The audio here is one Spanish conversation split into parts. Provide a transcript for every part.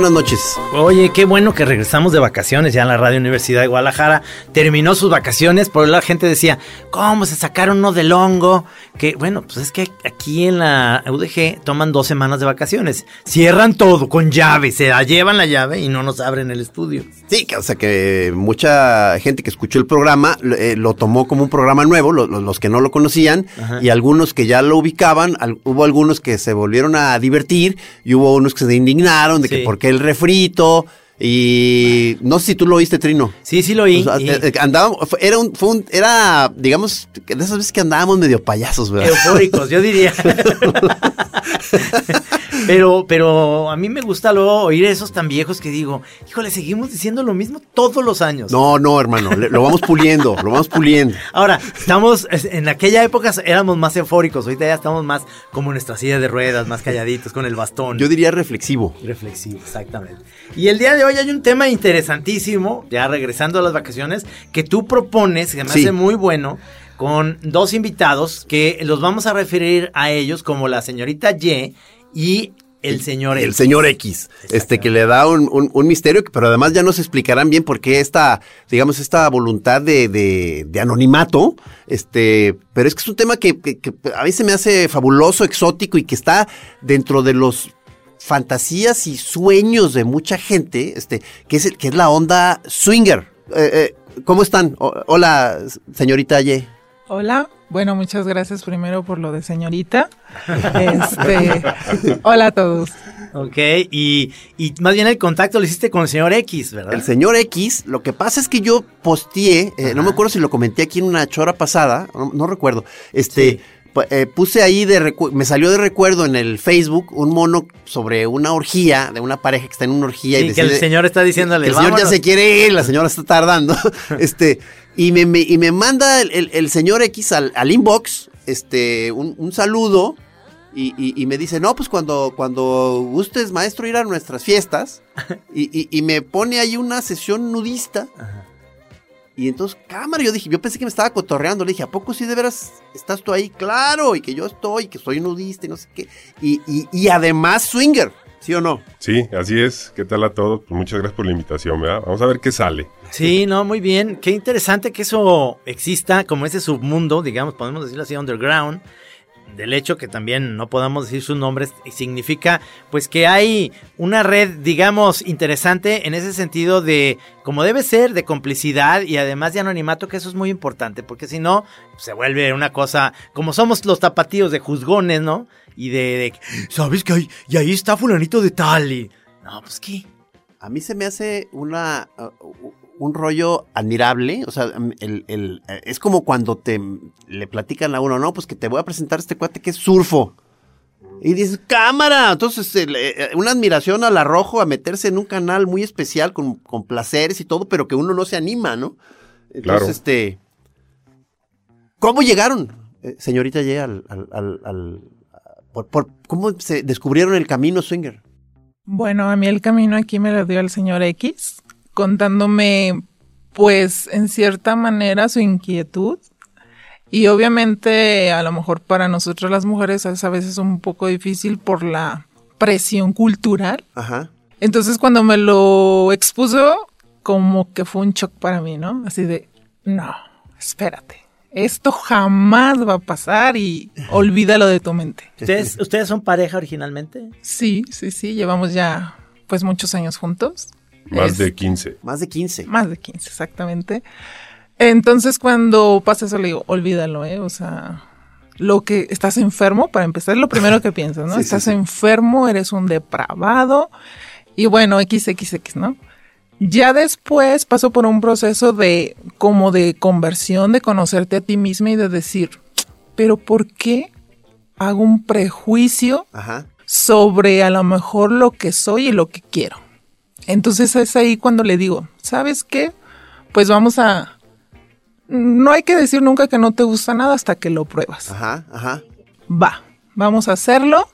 Buenas noches. Oye, qué bueno que regresamos de vacaciones ya en la Radio Universidad de Guadalajara. Terminó sus vacaciones, por la gente decía, ¿cómo se sacaron uno del hongo? Que bueno, pues es que aquí en la UDG toman dos semanas de vacaciones. Cierran todo con llave, se la llevan la llave y no nos abren el estudio. Sí, o sea que mucha gente que escuchó el programa eh, lo tomó como un programa nuevo, lo- lo- los que no lo conocían, Ajá. y algunos que ya lo ubicaban, al- hubo algunos que se volvieron a divertir, y hubo unos que se indignaron de que por qué el refrito, y no sé si tú lo oíste, Trino. Sí, sí lo oí. O sea, y- eh, eh, andábamos- era, un, fue un- era, digamos, de esas veces que andábamos medio payasos, ¿verdad? Eufóricos, yo diría. pero, pero a mí me gusta luego oír esos tan viejos que digo, híjole, seguimos diciendo lo mismo todos los años. No, no, hermano, lo vamos puliendo, lo vamos puliendo. Ahora, estamos, es- en aquella época éramos más eufóricos, ahorita ya estamos más como en nuestra silla de ruedas, más calladitos, con el bastón. Yo diría reflexivo. Reflexivo, exactamente. Y el día de hoy hay un tema interesantísimo, ya regresando a las vacaciones, que tú propones, que me Sí. hace muy bueno, con dos invitados que los vamos a referir a ellos como la señorita Y y el señor El X. señor X, este que le da un, un- un misterio, pero además ya nos explicarán bien por qué esta, digamos, esta voluntad de, de- de anonimato, este, pero es que es un tema que, que- que a mí se me hace fabuloso, exótico y que está dentro de los fantasías y sueños de mucha gente, este, que es, el, que es la onda swinger. Eh, eh, ¿Cómo están? O- hola, señorita Ye. Hola, bueno, muchas gracias primero por lo de señorita. Este, hola a todos. Ok, y, y más bien el contacto lo hiciste con el señor X, ¿verdad? El señor X, lo que pasa es que yo posteé, eh, no me acuerdo si lo comenté aquí en una chora pasada, no, no recuerdo, este, Sí. Eh, puse ahí de me salió de recuerdo en el Facebook un mono sobre una orgía, de una pareja que está en una orgía. Sí, y que el señor está diciéndole, que el señor ya se quiere ir, la señora está tardando, este, y me, me- y me manda el, el- el señor X al, al inbox, este, un, un saludo, y, y- y me dice, no, pues cuando, cuando gustes, maestro, ir a nuestras fiestas, y, y- y me pone ahí una sesión nudista, y entonces, cámara, yo dije, yo pensé que me estaba cotorreando, le dije, ¿a poco sí de veras estás tú ahí? Claro, y que yo estoy, que soy nudista y no sé qué, y, y- y además swinger, ¿sí o no? Sí, así es. ¿Qué tal a todos? Pues muchas gracias por la invitación, ¿verdad? Vamos a ver qué sale. Sí, no, muy bien. Qué interesante que eso exista como ese submundo, digamos, podemos decirlo así, underground. Del hecho que también no podamos decir sus nombres, significa pues que hay una red, digamos, interesante en ese sentido de, como debe ser, de complicidad y además de anonimato, que eso es muy importante, porque si no, se vuelve una cosa, como somos los tapatíos de juzgones, ¿no? Y de, ¿sabes que ahí, y ahí está fulanito de tal? Y, no, pues qué. A mí se me hace una uh, un rollo admirable, o sea, el, el- eh, es como cuando te le platican a uno, no, pues que te voy a presentar a este cuate que es surfo. Y dices, cámara, entonces el, eh, una admiración al arrojo a meterse en un canal muy especial con, con placeres y todo, pero que uno no se anima, ¿no? Entonces, Claro. este, ¿cómo llegaron, eh, señorita Ye, al, al, al- al- por- por- cómo se descubrieron el camino swinger? Bueno, a mí el camino aquí me lo dio el señor X, contándome, pues, en cierta manera su inquietud. Y obviamente, a lo mejor para nosotros las mujeres es a veces un poco difícil por la presión cultural. Ajá. Entonces cuando me lo expuso, como que fue un shock para mí, ¿no? Así de, no, espérate. Esto jamás va a pasar y olvídalo de tu mente. ¿Ustedes, ¿Ustedes son pareja originalmente? Sí, sí, sí, llevamos ya pues muchos años juntos. Más Es- de 15. Más de 15. Más de 15, exactamente. Entonces, cuando pasa eso, le digo, olvídalo, ¿eh? O sea, lo que estás enfermo, para empezar, es lo primero que piensas, ¿no? Sí, sí, estás sí. enfermo, eres un depravado. Y bueno, XXX, ¿no? Ya después paso por un proceso de, como de conversión, de conocerte a ti misma y de decir, pero ¿por qué hago un prejuicio Ajá. sobre a lo mejor lo que soy y lo que quiero. Entonces es ahí cuando le digo, ¿sabes qué? Pues vamos a... No hay que decir nunca que no te gusta nada hasta que lo pruebas. Ajá, ajá. Va, vamos a hacerlo.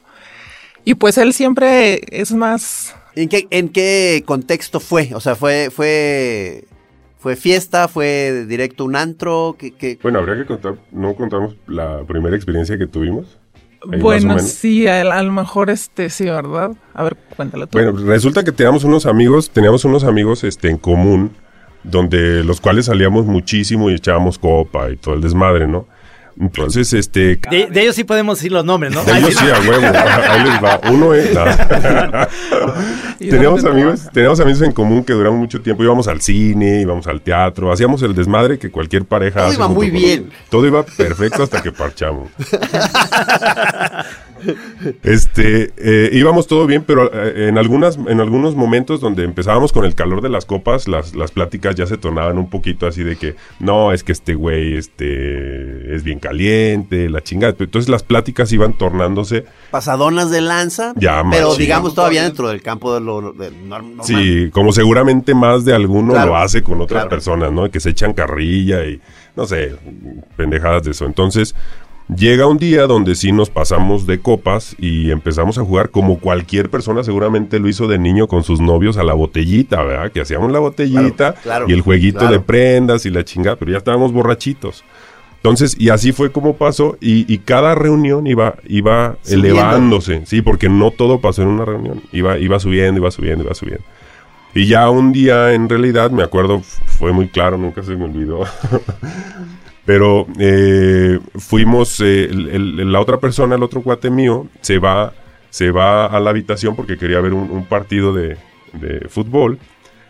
Y pues él siempre es más... ¿En qué, ¿En qué contexto fue? O sea, fue, fue, fue fiesta, fue directo un antro, que, que Bueno, habría que contar, no contamos la primera experiencia que tuvimos. Bueno, sí, a, a lo mejor este sí, ¿verdad? A ver, cuéntalo tú. Bueno, resulta que teníamos unos amigos, teníamos unos amigos este, en común, donde los cuales salíamos muchísimo y echábamos copa y todo el desmadre, ¿no? Entonces, este... De, de ellos sí podemos decir los nombres, ¿no? de ellos sí, a huevo. Ahí les va. Uno es... no. Teníamos amigos, teníamos amigos en común que duramos mucho tiempo. Íbamos al cine, íbamos al teatro, hacíamos el desmadre que cualquier pareja Todo hace iba muy bien. Todo iba perfecto hasta que parchamos. Este, eh, íbamos todo bien, pero eh, en, algunas, en algunos momentos donde empezábamos con el calor de las copas, las, las pláticas ya se tornaban un poquito así de que, no, es que este güey este, es bien caliente, la chingada. Entonces las pláticas iban tornándose, pasadonas de lanza, Ya, pero machín. digamos todavía dentro del campo de lo de normal. sí, como seguramente más de alguno Claro, lo hace con otras claro. personas, ¿no? Que se echan carrilla y, no sé, pendejadas de eso. Entonces... Llega un día donde sí nos pasamos de copas y empezamos a jugar como cualquier persona seguramente lo hizo de niño con sus novios a la botellita, ¿verdad? Que hacíamos la botellita Claro, claro, y el jueguito claro. de prendas y la chingada, pero ya estábamos borrachitos. Entonces, y así fue como pasó y, y cada reunión iba, iba Subiendo. elevándose, sí, porque no todo pasó en una reunión, iba, iba subiendo, iba subiendo, iba subiendo. Y ya un día, en realidad, me acuerdo, fue muy claro, nunca se me olvidó. Pero eh, fuimos, eh, la otra persona, el otro cuate mío, se va, se va a la habitación porque quería ver un, partido de, fútbol.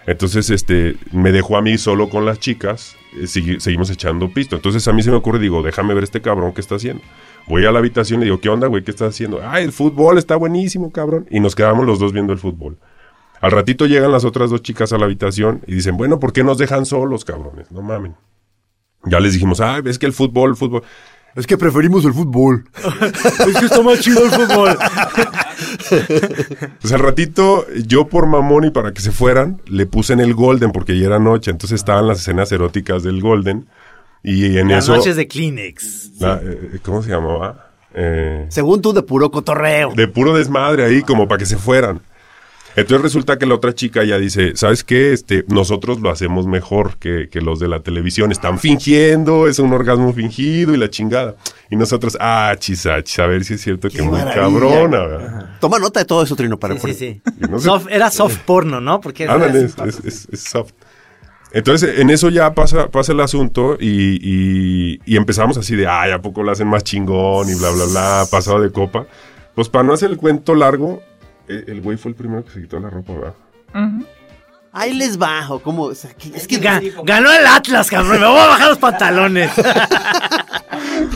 Entonces, este, me dejó a mí solo con las chicas, eh, segui- seguimos echando pisto. Entonces a mí se me ocurre, digo, déjame ver este cabrón que está haciendo. Voy a la habitación y digo, ¿qué onda, güey? ¿Qué estás haciendo? Ay, el fútbol está buenísimo, cabrón. Y nos quedamos los dos viendo el fútbol. Al ratito llegan las otras dos chicas a la habitación y dicen, bueno, ¿por qué nos dejan solos, cabrones? No mamen. Ya les dijimos, ah, es que el fútbol, el fútbol. Es que preferimos el fútbol. Es que está más chido el fútbol. Pues al ratito, yo por mamón y para que se fueran, le puse en el Golden porque ya era noche. Entonces estaban las escenas eróticas del Golden. Y en Las eso. noches de Kleenex. la- eh, ¿Cómo se llamaba? Eh, Según tú, de puro cotorreo. de puro desmadre ahí, como para que se fueran. Entonces resulta que la otra chica ya dice, ¿sabes qué? Este, nosotros lo hacemos mejor que, que los de la televisión. Están fingiendo, es un orgasmo fingido y la chingada. Y nosotros, ah, chisachis, a ver si es cierto que Qué muy maravilla. cabrona, ¿verdad? Toma nota de todo eso, Trino, para Sí, sí, sí. Y no sé- Soft- era soft porno, ¿no? Porque así. es, es- es- es soft. Entonces, en eso ya pasa, pasa el asunto y, y- y empezamos así de, ay, ¿a poco lo hacen más chingón? Y bla, bla, bla, pasado de copa. Pues para no hacer el cuento largo, eh, el güey fue el primero que se quitó la ropa, ¿verdad? Ujú. Ahí les bajo, como, o sea, que- es que Ga- ganó el Atlas, cabrón. Me voy a bajar los pantalones.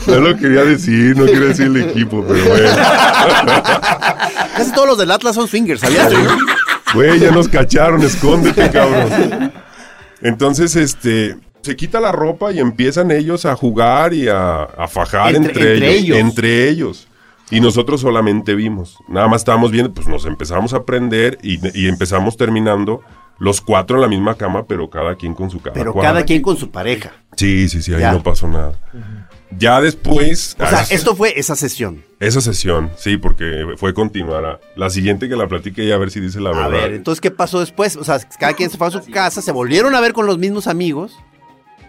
No lo quería decir, no quería decir el equipo, pero bueno. casi todos los del Atlas son swingers, ¿sabías? Güey, ya nos cacharon, escóndete, cabrón. Entonces, este, se quita la ropa y empiezan ellos a jugar y a, a fajar Entre- entre, entre ellos, ellos. Entre ellos. Y nosotros solamente vimos. Nada más estábamos viendo, pues nos empezamos a aprender y, y empezamos terminando los cuatro en la misma cama, pero cada quien con su cama. Pero cuadra. cada quien con su pareja. Sí, sí, sí, ahí Ya. no pasó nada. Ya después. O sea, ah, esto fue esa sesión. Esa sesión, sí, porque fue continuar. a- La siguiente que la platique y a ver si dice la A verdad. ver, entonces, ¿qué pasó después? O sea, cada quien se fue a su casa, se volvieron a ver con los mismos amigos.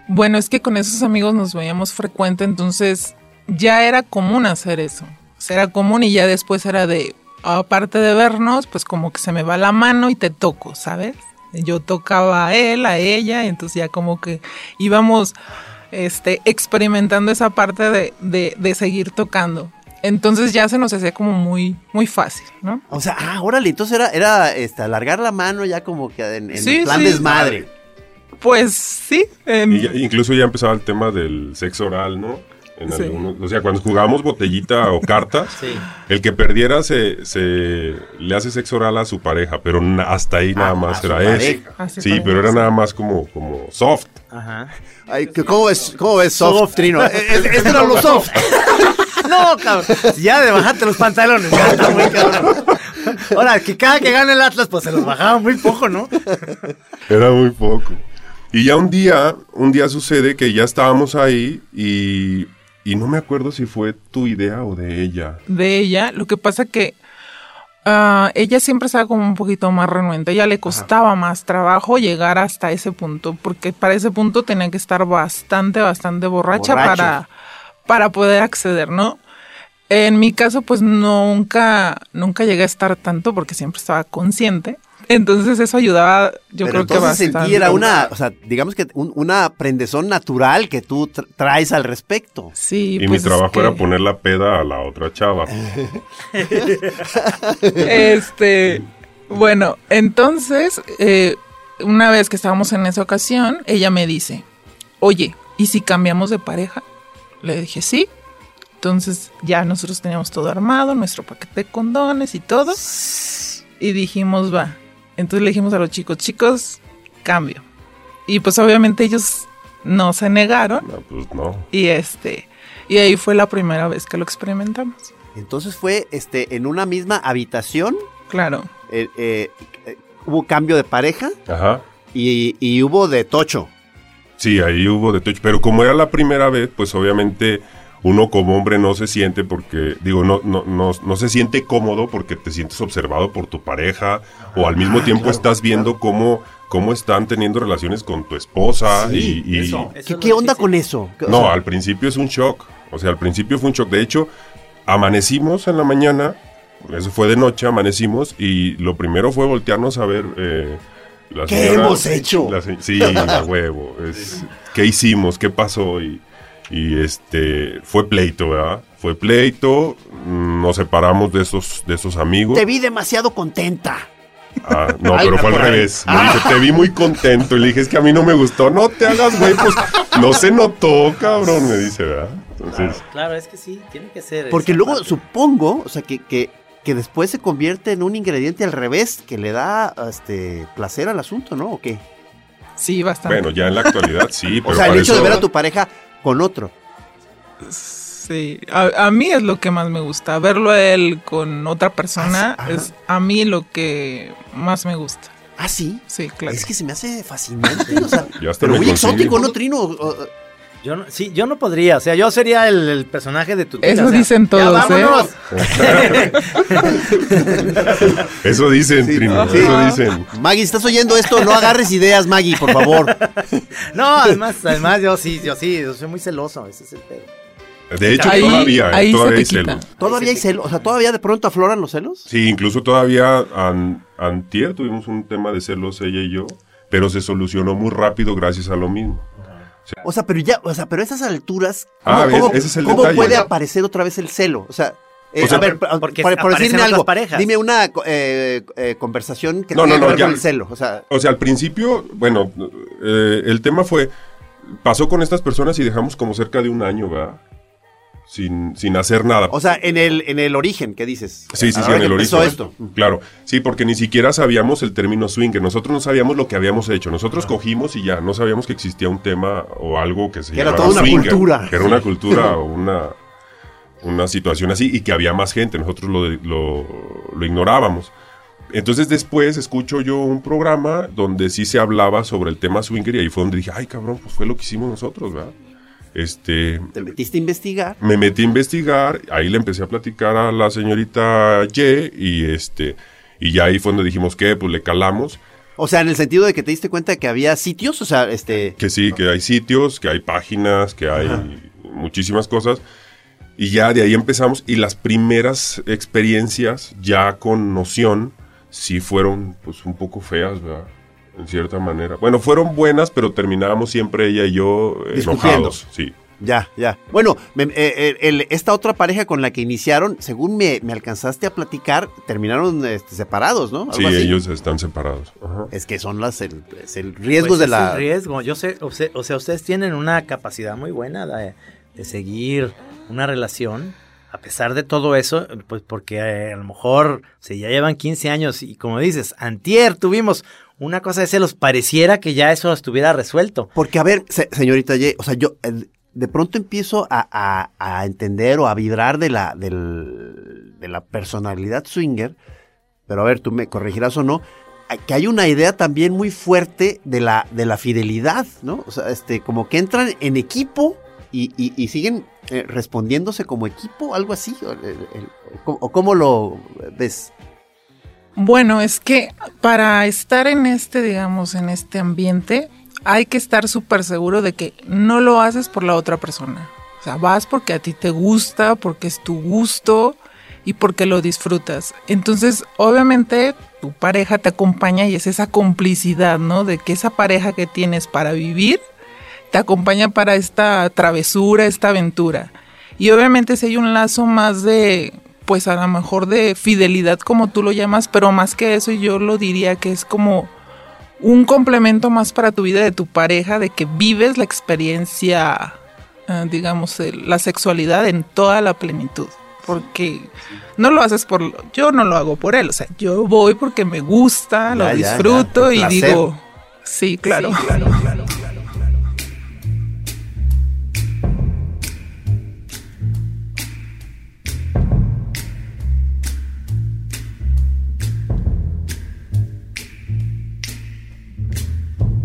Bueno, es que con esos amigos nos veíamos frecuente, entonces ya era común hacer eso. Era común y ya después era de, aparte de vernos, pues como que se me va la mano y te toco, ¿sabes? Yo tocaba a él, a ella, y entonces ya como que íbamos este, experimentando esa parte de, de, de seguir tocando. Entonces ya se nos hacía como muy, muy fácil, ¿no? O sea, ah, órale, entonces era, era este, alargar la mano ya como que en, en Sí, plan sí. desmadre. Pues sí. em, Y ya- incluso ya empezaba el tema del sexo oral, ¿no? En Sí. algunos- o sea, cuando jugábamos botellita o cartas, Sí. el que perdiera se, se le hace sexo oral a su pareja, pero na- hasta ahí nada Ah, más era eso. Sí, pero era nada más como, como soft. Ajá. Ay, ¿cómo, ves, ¿Cómo ves soft, Trino? Eh, eh, Este era lo soft. No, cabrón. Ya de bajarte los pantalones. Ya está muy cabrón. Ahora, que cada que gane el Atlas, pues se los bajaba muy poco, ¿no? Era muy poco. Y ya un día, un día sucede que ya estábamos ahí y, y no me acuerdo si fue tu idea o de ella. de ella. Lo que pasa que ah, ella siempre estaba como un poquito más renuente. A ella le costaba más trabajo llegar hasta ese punto, porque para ese punto tenía que estar bastante, bastante borracha para, para poder acceder, ¿no? En mi caso, pues nunca, nunca llegué a estar tanto porque siempre estaba consciente. Entonces eso ayudaba, yo Pero creo que entonces bastante. sentí era una, o sea, digamos que un- una prendezón natural que tú tra- traes al respecto. Sí, Y pues mi es trabajo era poner la peda a la otra chava. Este, bueno, entonces, eh, una vez que estábamos en esa ocasión, ella me dice, oye, ¿y si cambiamos de pareja? Le dije, sí. Entonces ya nosotros teníamos todo armado, nuestro paquete de condones y todo. Y dijimos, va. Entonces le dijimos a los chicos, chicos, cambio. Y pues obviamente ellos no se negaron. No, pues no. Y este, y ahí fue la primera vez que lo experimentamos. Entonces fue este en una misma habitación, Claro. eh, eh, eh, hubo cambio de pareja Ajá. y, y hubo de tocho. Sí, ahí hubo de touch. Pero como era la primera vez, pues obviamente uno como hombre no se siente porque, digo, no, no, no, no se siente cómodo porque te sientes observado por tu pareja o al mismo tiempo estás viendo cómo, cómo están teniendo relaciones con tu esposa y, y- Eso, eso ¿Qué, onda difícil. con eso? O No, sea, al principio es un shock. O sea, al principio fue un shock. De hecho, amanecimos en la mañana, eso fue de noche, amanecimos y lo primero fue voltearnos a ver. Eh, la ¿Qué hemos hecho? la sí, a huevo. Es, ¿Qué hicimos? ¿Qué pasó? Y, y este fue pleito, ¿verdad? Fue pleito. mm, Nos separamos de esos, de esos amigos. Te vi demasiado contenta. Ah, no, Ay, pero fue al revés. Le dije, te vi muy contento. Y le dije, es que a mí no me gustó. No te hagas, güey, pues no se notó, cabrón, me dice, ¿verdad? Entonces, Claro, es que sí, tiene que ser. Porque luego parte. supongo, o sea, que, que, que después se convierte en un ingrediente al revés que le da este placer al asunto, ¿no? ¿O qué? Sí, bastante. bueno, ya en la actualidad sí, pero o sea, el hecho de ver a tu pareja con otro. Sí, a, a mí es lo que más me gusta. Verlo a él con otra persona Ah, ajá. es a mí lo que más me gusta. Ah, sí. Sí, claro. Es que se me hace fascinante. O sea, pero muy exótico, ¿no, Trino? Yo no, sí, yo no podría, o sea, yo sería el, el personaje de tu tía, Eso o sea, dicen ya todos, ¿eh? vámonos. Eso dicen, Sí, eso dicen. Maggie, ¿estás oyendo esto? No agarres ideas, Maggie, por favor. No, además, además yo sí, yo sí, yo soy muy celoso, ese es el pedo. De hecho, Ahí- todavía, eh, ahí todavía hay celos. ¿Todavía hay celos? O sea, ¿todavía de pronto afloran los celos? Sí, incluso todavía an- antier tuvimos un tema de celos ella y yo, pero se solucionó muy rápido gracias a lo mismo. O sea, pero ya, o sea, pero a esas alturas, Ah, ¿cómo, ves, cómo- ese es el cómo detalle. puede aparecer otra vez el celo? O sea, eh, O sea, a ver, porque por, decirme algo, parejas. dime una eh, eh, conversación que No, tenga no, que ver ya. con el celo. O sea, O sea, al principio, bueno, eh, el tema fue, pasó con estas personas y dejamos como cerca de un año, ¿verdad? Sin, sin hacer nada. o sea, en el, en el origen, ¿qué dices? Sí, sí, sí, en que el origen. esto. Claro, sí, porque ni siquiera sabíamos el término swinger. Nosotros no sabíamos lo que habíamos hecho. Nosotros cogimos y ya, no sabíamos que existía un tema o algo que se Que era toda una cultura. Que era una cultura o una, una situación así y que había más gente. Nosotros lo, lo, lo ignorábamos. Entonces después escucho yo un programa donde sí se hablaba sobre el tema swinger y ahí fue donde dije, ay cabrón, pues fue lo que hicimos nosotros, ¿verdad? Este, Te metiste a investigar. me metí a investigar, ahí le empecé a platicar a la señorita Ye y este y ya ahí fue donde dijimos que pues le calamos, O sea, en el sentido de que te diste cuenta que había sitios, o sea, este... que sí, que hay sitios, que hay páginas, que hay muchísimas cosas Y ya de ahí empezamos y las primeras experiencias ya con noción sí fueron pues un poco feas, ¿verdad? En cierta manera. Bueno, fueron buenas, pero terminábamos siempre ella y yo eh, enojados. Sí. Ya, ya. Bueno, me- eh, eh, el- esta otra pareja con la que iniciaron, según me, me alcanzaste a platicar, terminaron este, separados, ¿no? Algo Sí, así. ellos están separados. Ajá. Es que son las el, es el riesgo Pues de es la. el riesgo. Yo sé, o sea, o sea, ustedes tienen una capacidad muy buena de, de seguir una relación. A pesar de todo eso, pues porque eh, a lo mejor, si ya llevan 15 años y como dices, antier tuvimos una cosa de celos, pareciera que ya eso estuviera resuelto. Porque, a ver, se- señorita Ye, o sea, yo eh, de pronto empiezo a, a- a entender o a vibrar de la, del- de la personalidad swinger, pero a ver, tú me corregirás o no, que hay una idea también muy fuerte de la, de la fidelidad, ¿no? O sea, este, como que entran en equipo y, y- siguen eh, respondiéndose como equipo, algo así, o, el- o cómo lo ves. Bueno, es que para estar en este, digamos, en este ambiente, hay que estar súper seguro de que no lo haces por la otra persona. O sea, vas porque a ti te gusta, porque es tu gusto y porque lo disfrutas. Entonces, obviamente, tu pareja te acompaña y es esa complicidad, ¿no? De que esa pareja que tienes para vivir te acompaña para esta travesura, esta aventura. Y obviamente si hay un lazo más de, pues a lo mejor de fidelidad como tú lo llamas, pero más que eso yo lo diría que es como un complemento más para tu vida de tu pareja, de que vives la experiencia, eh, digamos, la sexualidad en toda la plenitud. Porque no lo haces por, yo no lo hago por él, o sea, yo voy porque me gusta, lo Ya, ya, ya, disfruto y digo, sí, claro, claro, claro.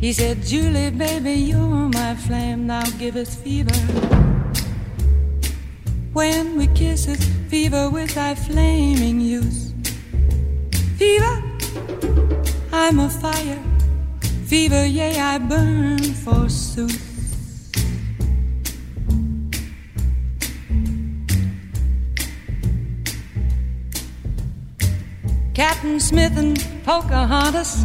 he said, Julie, baby, you're my flame, now give us fever. When we kiss it, fever with thy flaming youth. Fever, I'm a fire. Fever, yea, I burn forsooth. Captain Smith and Pocahontas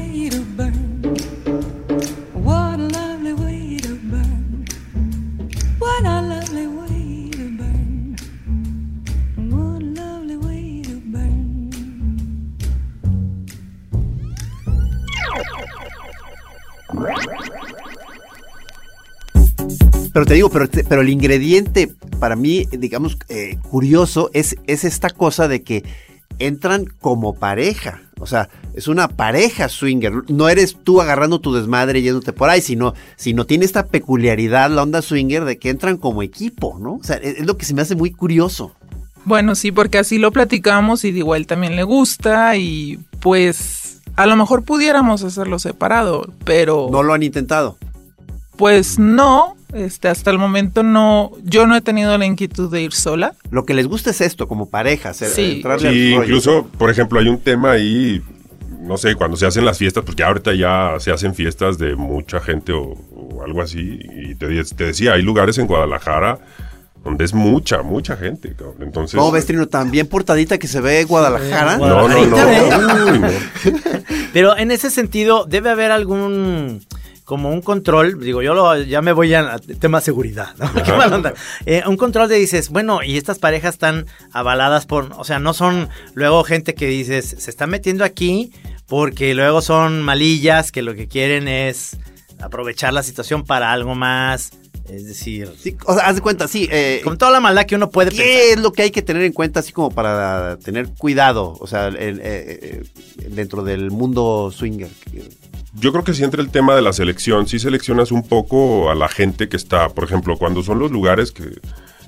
te digo, pero, te- pero el ingrediente para mí, digamos, eh, curioso es, es esta cosa de que entran como pareja. O sea, es una pareja swinger. No eres tú agarrando tu desmadre y yéndote por ahí, sino, sino tiene esta peculiaridad la onda swinger de que entran como equipo, ¿no? O sea, es, es lo que se me hace muy curioso. Bueno, sí, porque así lo platicamos y digo, a él también le gusta y pues a lo mejor pudiéramos hacerlo separado, pero No lo han intentado. pues no, este, hasta el momento no, yo no he tenido la inquietud de ir sola. Lo que les gusta es esto, como pareja, hacer- Sí. entrarle al Sí, rollo. incluso, por ejemplo, hay un tema ahí, no sé, cuando se hacen las fiestas, porque ahorita ya se hacen fiestas de mucha gente o, o algo así, y te, te decía, hay lugares en Guadalajara donde es mucha, mucha gente, cabrón. Entonces... ¿Cómo ves, Trino? Tan bien portadita que se ve Guadalajara. No, no, no. No. Pero en ese sentido, debe haber algún como un control, digo, yo lo, ya me voy a, a tema seguridad, ¿no? Qué mala onda. Eh, un control de dices, bueno, y estas parejas están avaladas por, o sea, no son luego gente que dices, se está metiendo aquí porque luego son malillas que lo que quieren es aprovechar la situación para algo más, es decir, Sí, o sea, haz de cuenta, sí. eh, con toda la maldad que uno puede pensar. ¿Qué es lo que hay que tener en cuenta así como para tener cuidado? O sea, el- eh, dentro del mundo swinger. Yo creo que si entra el tema de la selección, si seleccionas un poco a la gente que está, por ejemplo, cuando son los lugares que,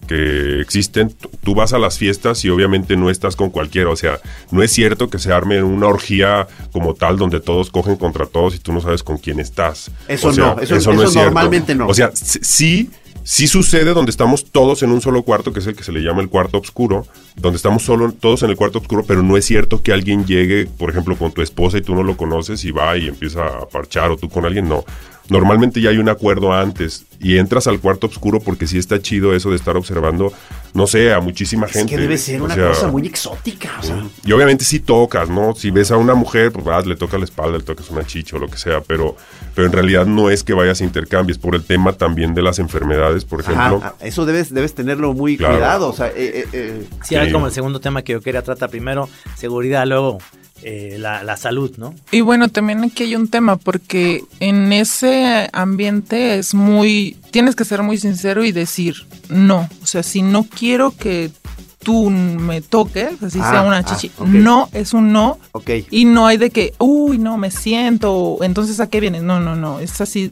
que existen, tú vas a las fiestas y obviamente no estás con cualquiera, o sea, no es cierto que se arme una orgía como tal donde todos cogen contra todos y tú no sabes con quién estás. Eso O sea, no, eso- no eso es cierto. normalmente no. O sea, sí, sí sucede donde estamos todos en un solo cuarto, que es el que se le llama el cuarto oscuro, donde estamos solo, todos en el cuarto oscuro, pero no es cierto que alguien llegue, por ejemplo, con tu esposa y tú no lo conoces y va y empieza a parchar o tú con alguien, no. Normalmente ya hay un acuerdo antes y entras al cuarto oscuro porque sí está chido eso de estar observando, no sé, a muchísima Es gente. que debe ser O una sea, cosa muy exótica. O sea, y obviamente sí tocas, ¿no? Si ves a una mujer, pues vas, le toca la espalda, le tocas una chicha o lo que sea, pero, pero en realidad no es que vayas a intercambios, por el tema también de las enfermedades, por ejemplo. ajá, eso debes, debes tenerlo muy Claro. cuidado. O sea, eh, eh, eh, Sí, era Sí. como el segundo tema que yo quería tratar. Primero, seguridad, luego eh, la, la salud, ¿no? Y bueno, también aquí hay un tema porque en ese ambiente es muy, tienes que ser muy sincero y decir no. O sea, si no quiero que tú me toques, así Ah, sea una ah, chichi, no es un no. ok. Y no hay de que, uy, no, me siento, entonces a qué vienes. No, no, no, es así.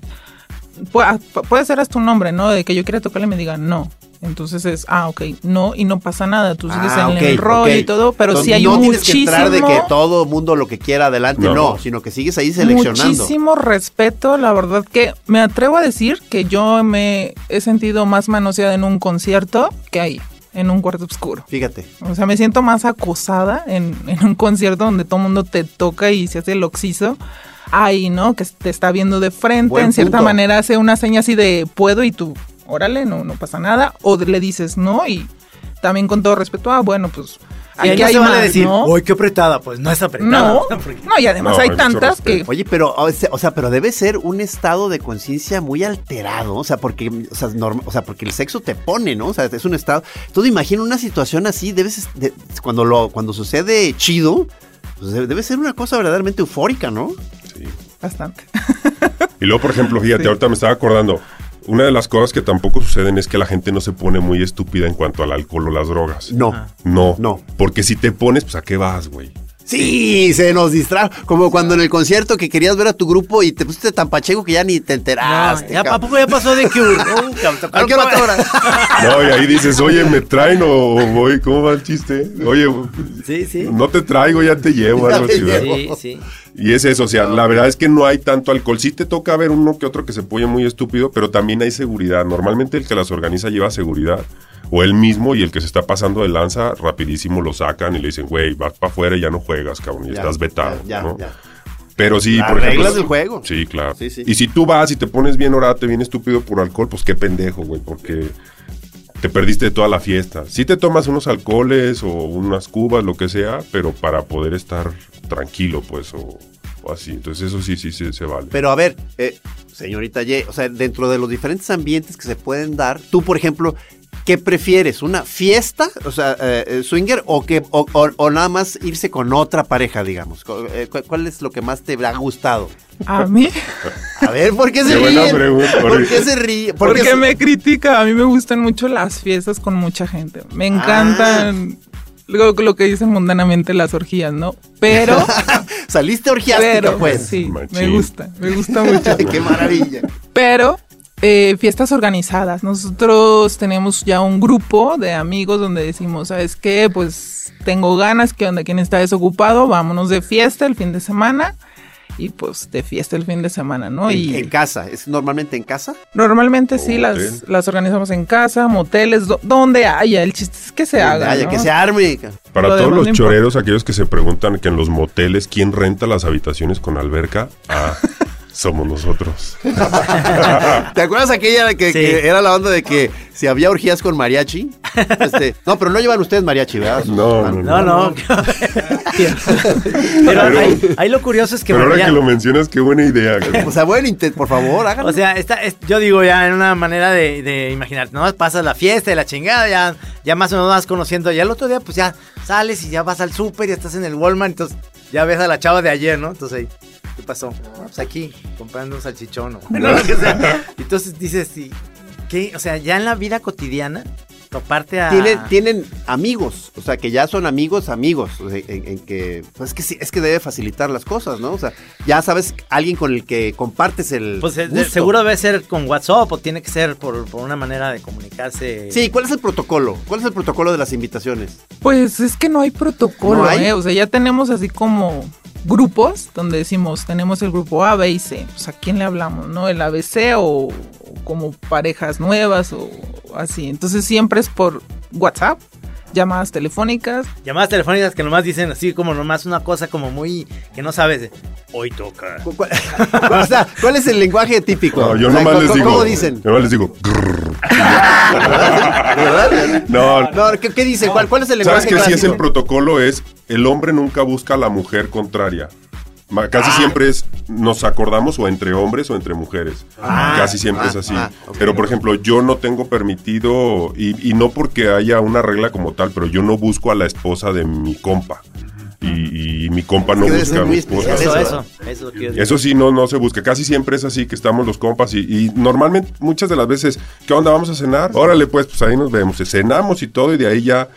Pu- pu- puede ser hasta un nombre, ¿no? De que yo quiera tocarle y me digan no. Entonces es, ah, ok, no, y no pasa nada. Tú sigues Ah, en el rollo ok. y todo, pero Entonces, sí hay no muchísimo. tienes que entrar de que todo mundo lo que quiera adelante, no, No. sino que sigues ahí seleccionando. Muchísimo respeto, la verdad que me atrevo a decir que yo me he sentido más manoseada en un concierto que ahí, en un cuarto oscuro. Fíjate. O sea, me siento más acosada en, en un concierto donde todo el mundo te toca y se hace el oxiso. Ahí, ¿no? Que te está viendo de frente, Buen en cierta punto. manera hace una seña así de puedo y tú, órale, no, no pasa nada. O le dices no y también con todo respeto, ah, bueno, pues Y ahí aquí no hay se vale más, decir, ¿no? uy, qué apretada. Pues no es apretada. No, no, y además No, hay tantas que. Oye, pero, o sea, pero debe ser un estado de conciencia muy alterado, o sea, porque, o sea, norma- o sea, porque el sexo te pone, ¿no? O sea, es un estado. Todo imagino una situación así, debes, de- cuando lo, cuando sucede chido, pues debe, debe ser una cosa verdaderamente eufórica, ¿no? Sí. bastante. Y luego, por ejemplo, fíjate, Sí. ahorita me estaba acordando, una de las cosas que tampoco suceden es que la gente no se pone muy estúpida en cuanto al alcohol o las drogas. No. No. No. Porque si te pones, pues a qué vas, güey. Sí, se nos distrajo. Como cuando en el concierto que querías ver a tu grupo y te pusiste tan pacheco que ya ni te No, enteraste. ya, ¿A poco ya pasó de que... Cabrón, ¿A qué hora te No, y ahí dices, oye, ¿me traen o voy? ¿Cómo va el chiste? Oye, Sí, sí. no te traigo, ya te llevo. Ya algo te llevo. Sí, sí. Y es eso, o sea, la verdad es que no hay tanto alcohol. Sí te toca ver uno que otro que se pone muy estúpido, pero también hay seguridad. Normalmente el que las organiza lleva seguridad. O él mismo y el que se está pasando de lanza, rapidísimo lo sacan y le dicen, güey, vas para afuera y ya no juegas, cabrón, y Ya, estás vetado. ya, ¿no? Pero sí, Las por ejemplo. reglas del juego. Sí, claro. Sí, sí. Y si tú vas y te pones bien orate, bien estúpido por alcohol, pues qué pendejo, güey, porque te perdiste de toda la fiesta. Sí te tomas unos alcoholes o unas cubas, lo que sea, pero para poder estar tranquilo, pues, o, o así. Entonces eso sí, sí, sí, se vale. Pero a ver, eh, señorita Ye, o sea, dentro de los diferentes ambientes que se pueden dar, tú, por ejemplo, ¿qué prefieres? ¿Una fiesta, o sea, eh, eh, swinger, o, que, o, o- o nada más irse con otra pareja, digamos? Eh, cu- ¿Cuál es lo que más te ha gustado? A mí, A ver, ¿por qué se Qué buena ríe? pregunta, ¿Por porque- qué se ríe? ¿Por Porque se- me critica. A mí me gustan mucho las fiestas con mucha gente. Me Ah. encantan lo, lo que dicen mundanamente las orgías, ¿no? Pero, Saliste orgiástica, pero, pues. sí, me gusta, me gusta mucho. Qué maravilla. Pero eh, fiestas organizadas. Nosotros tenemos ya un grupo de amigos donde decimos, ¿sabes qué? Pues tengo ganas, que onda? ¿Quién está desocupado? Vámonos de fiesta el fin de semana. Y pues de fiesta el fin de semana, ¿no? En, y en casa, ¿es normalmente en casa? normalmente sí las, las organizamos en casa, moteles, do- donde haya. El chiste es que se haga. Vaya, ¿no? que se arme. Para Lo todos los no importa. choreros, aquellos que se preguntan que en los moteles, ¿quién renta las habitaciones con alberca? Ah, somos nosotros. ¿Te acuerdas aquella que, Sí. que era la onda de que si había orgías con mariachi? Este, no, pero no llevan ustedes mariachi, ¿verdad? No, no, No, no. Pero ahí, ahí lo curioso es que... Pero ahora ya- que lo mencionas, qué buena idea. güey. O sea, buen intento, por favor, háganlo. O sea, esta, es- yo digo ya en una manera de, de imaginar, no pasas la fiesta y la chingada, ya, ya más o menos vas conociendo, ya el otro día pues ya sales y ya vas al súper y estás en el Walmart, entonces ya ves a la chava de ayer, ¿no? Entonces ahí, ¿qué pasó? "No, pues aquí, comprando un salchichón o no, lo que sea. Entonces dices, sí, ¿qué? O sea, ya en la vida cotidiana, toparte a... tienen, tienen amigos, o sea, que ya son amigos, amigos, o sea, en, en que, pues es que sí, es que debe facilitar las cosas, ¿no? O sea, ya sabes, alguien con el que compartes el Pues eh, gusto. seguro debe ser con WhatsApp o tiene que ser por, por una manera de comunicarse. Sí, ¿cuál es el protocolo? ¿Cuál es el protocolo de las invitaciones? Pues es que no hay protocolo, ¿No hay? ¿eh? O sea, ya tenemos así como grupos donde decimos, tenemos el grupo A, B y C. Pues a quién le hablamos, ¿no? El ABC o, o como parejas nuevas o así. Entonces siempre es por WhatsApp, llamadas telefónicas. Llamadas telefónicas que nomás dicen así como nomás una cosa como muy que no sabes. de, Hoy toca. ¿Cu- cuál- o sea, ¿cuál es el lenguaje típico? No, yo O sea, nomás ¿cómo- les digo. ¿Cómo dicen? Yo nomás les digo. grrr. ¿De verdad? No, No, ¿qué, qué dicen? ¿Cuál, ¿Cuál es el lenguaje ¿Sabes que si es el protocolo? Es el hombre nunca busca a la mujer contraria. Casi Ah. siempre es, nos acordamos o entre hombres o entre mujeres. Ah. Casi siempre Ah, es así. ah, ok. Pero por ejemplo, yo no tengo permitido, y, y no porque haya una regla como tal, pero yo no busco a la esposa de mi compa. Y, y mi compa no busca a mi esposa. Eso, eso, eso. Eso sí, no, no se busca. Casi siempre es así que estamos los compas y, y normalmente muchas de las veces, ¿qué onda? ¿Vamos a cenar? Órale, pues, pues ahí nos vemos. Cenamos y todo y de ahí ya,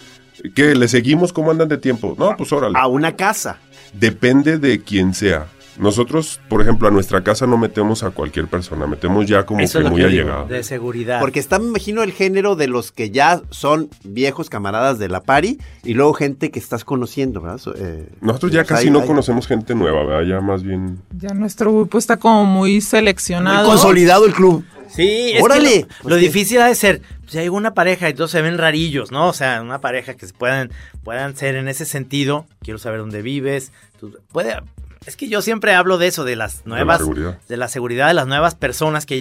¿qué? ¿Le seguimos? ¿Cómo andan de tiempo? No, pues órale. A una casa. Depende de quién sea. Nosotros, por ejemplo, a nuestra casa no metemos a cualquier persona, metemos ya como Eso que es lo muy que digo, allegado. de seguridad. Porque está, me imagino, el género de los que ya son viejos camaradas de la pari y luego gente que estás conociendo, ¿verdad? Eh, Nosotros ya pues casi hay- no hay- conocemos gente nueva, ¿verdad? Ya más bien... Ya nuestro grupo está como muy Muy seleccionado. consolidado el club. Sí, es ¡Órale! que lo, lo Pues, difícil ha de ser, si hay una pareja y todos se ven rarillos, ¿no? O sea, una pareja que se puedan, puedan ser en ese sentido, quiero saber dónde vives, tú- puede, es que yo siempre hablo de eso, de las nuevas, seguridad. de la seguridad de las nuevas personas que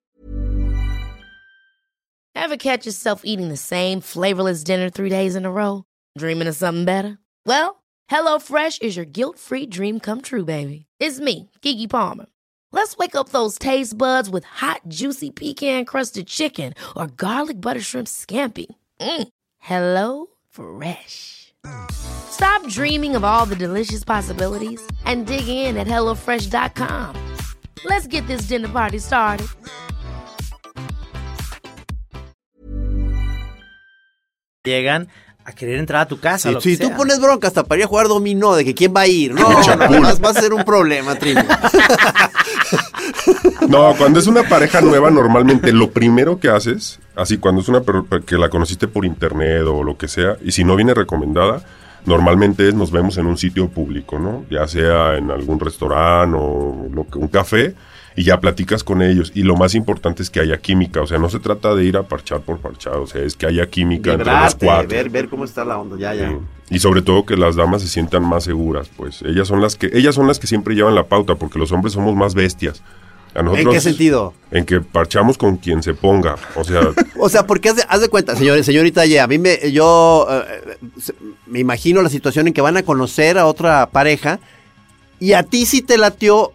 Ever catch yourself eating the same flavorless dinner three days in a row? Dreaming of something better? Well, HelloFresh is your guilt free dream come true, baby. It's me, Kiki Palmer. Let's wake up those taste buds with hot, juicy pecan crusted chicken or garlic butter shrimp scampi. Mm. Hello Fresh. Stop dreaming of all the delicious possibilities and dig in at HelloFresh.com. Let's get this dinner party started. llegan a querer entrar a tu casa. Si, lo que tú sea. pones bronca hasta para ir a jugar dominó, de que quién va a ir. No, no, vas, vas a ser un problema, Trino. No, cuando es una pareja nueva, normalmente lo primero que haces, así cuando es una que la conociste por internet o lo que sea, y si no viene recomendada, normalmente es nos vemos en un sitio público, ¿no? Ya sea en algún restaurante o lo que- un café, y ya platicas con ellos. Y lo más importante es que haya química, o sea, no se trata de ir a parchar por parchar, o sea, es que haya química entre los cuatro. ver, ver cómo está la onda, ya, ya. Sí. Y sobre todo que las damas se sientan más seguras, pues ellas son las que ellas son las que siempre llevan la pauta porque los hombres somos más bestias. A ¿En qué sentido? En que parchamos con quien se ponga, o sea, O sea, porque haz de, haz de cuenta, señores, señorita Ye, a mí me, yo eh, me imagino la situación en que van a conocer a otra pareja y a ti sí te latió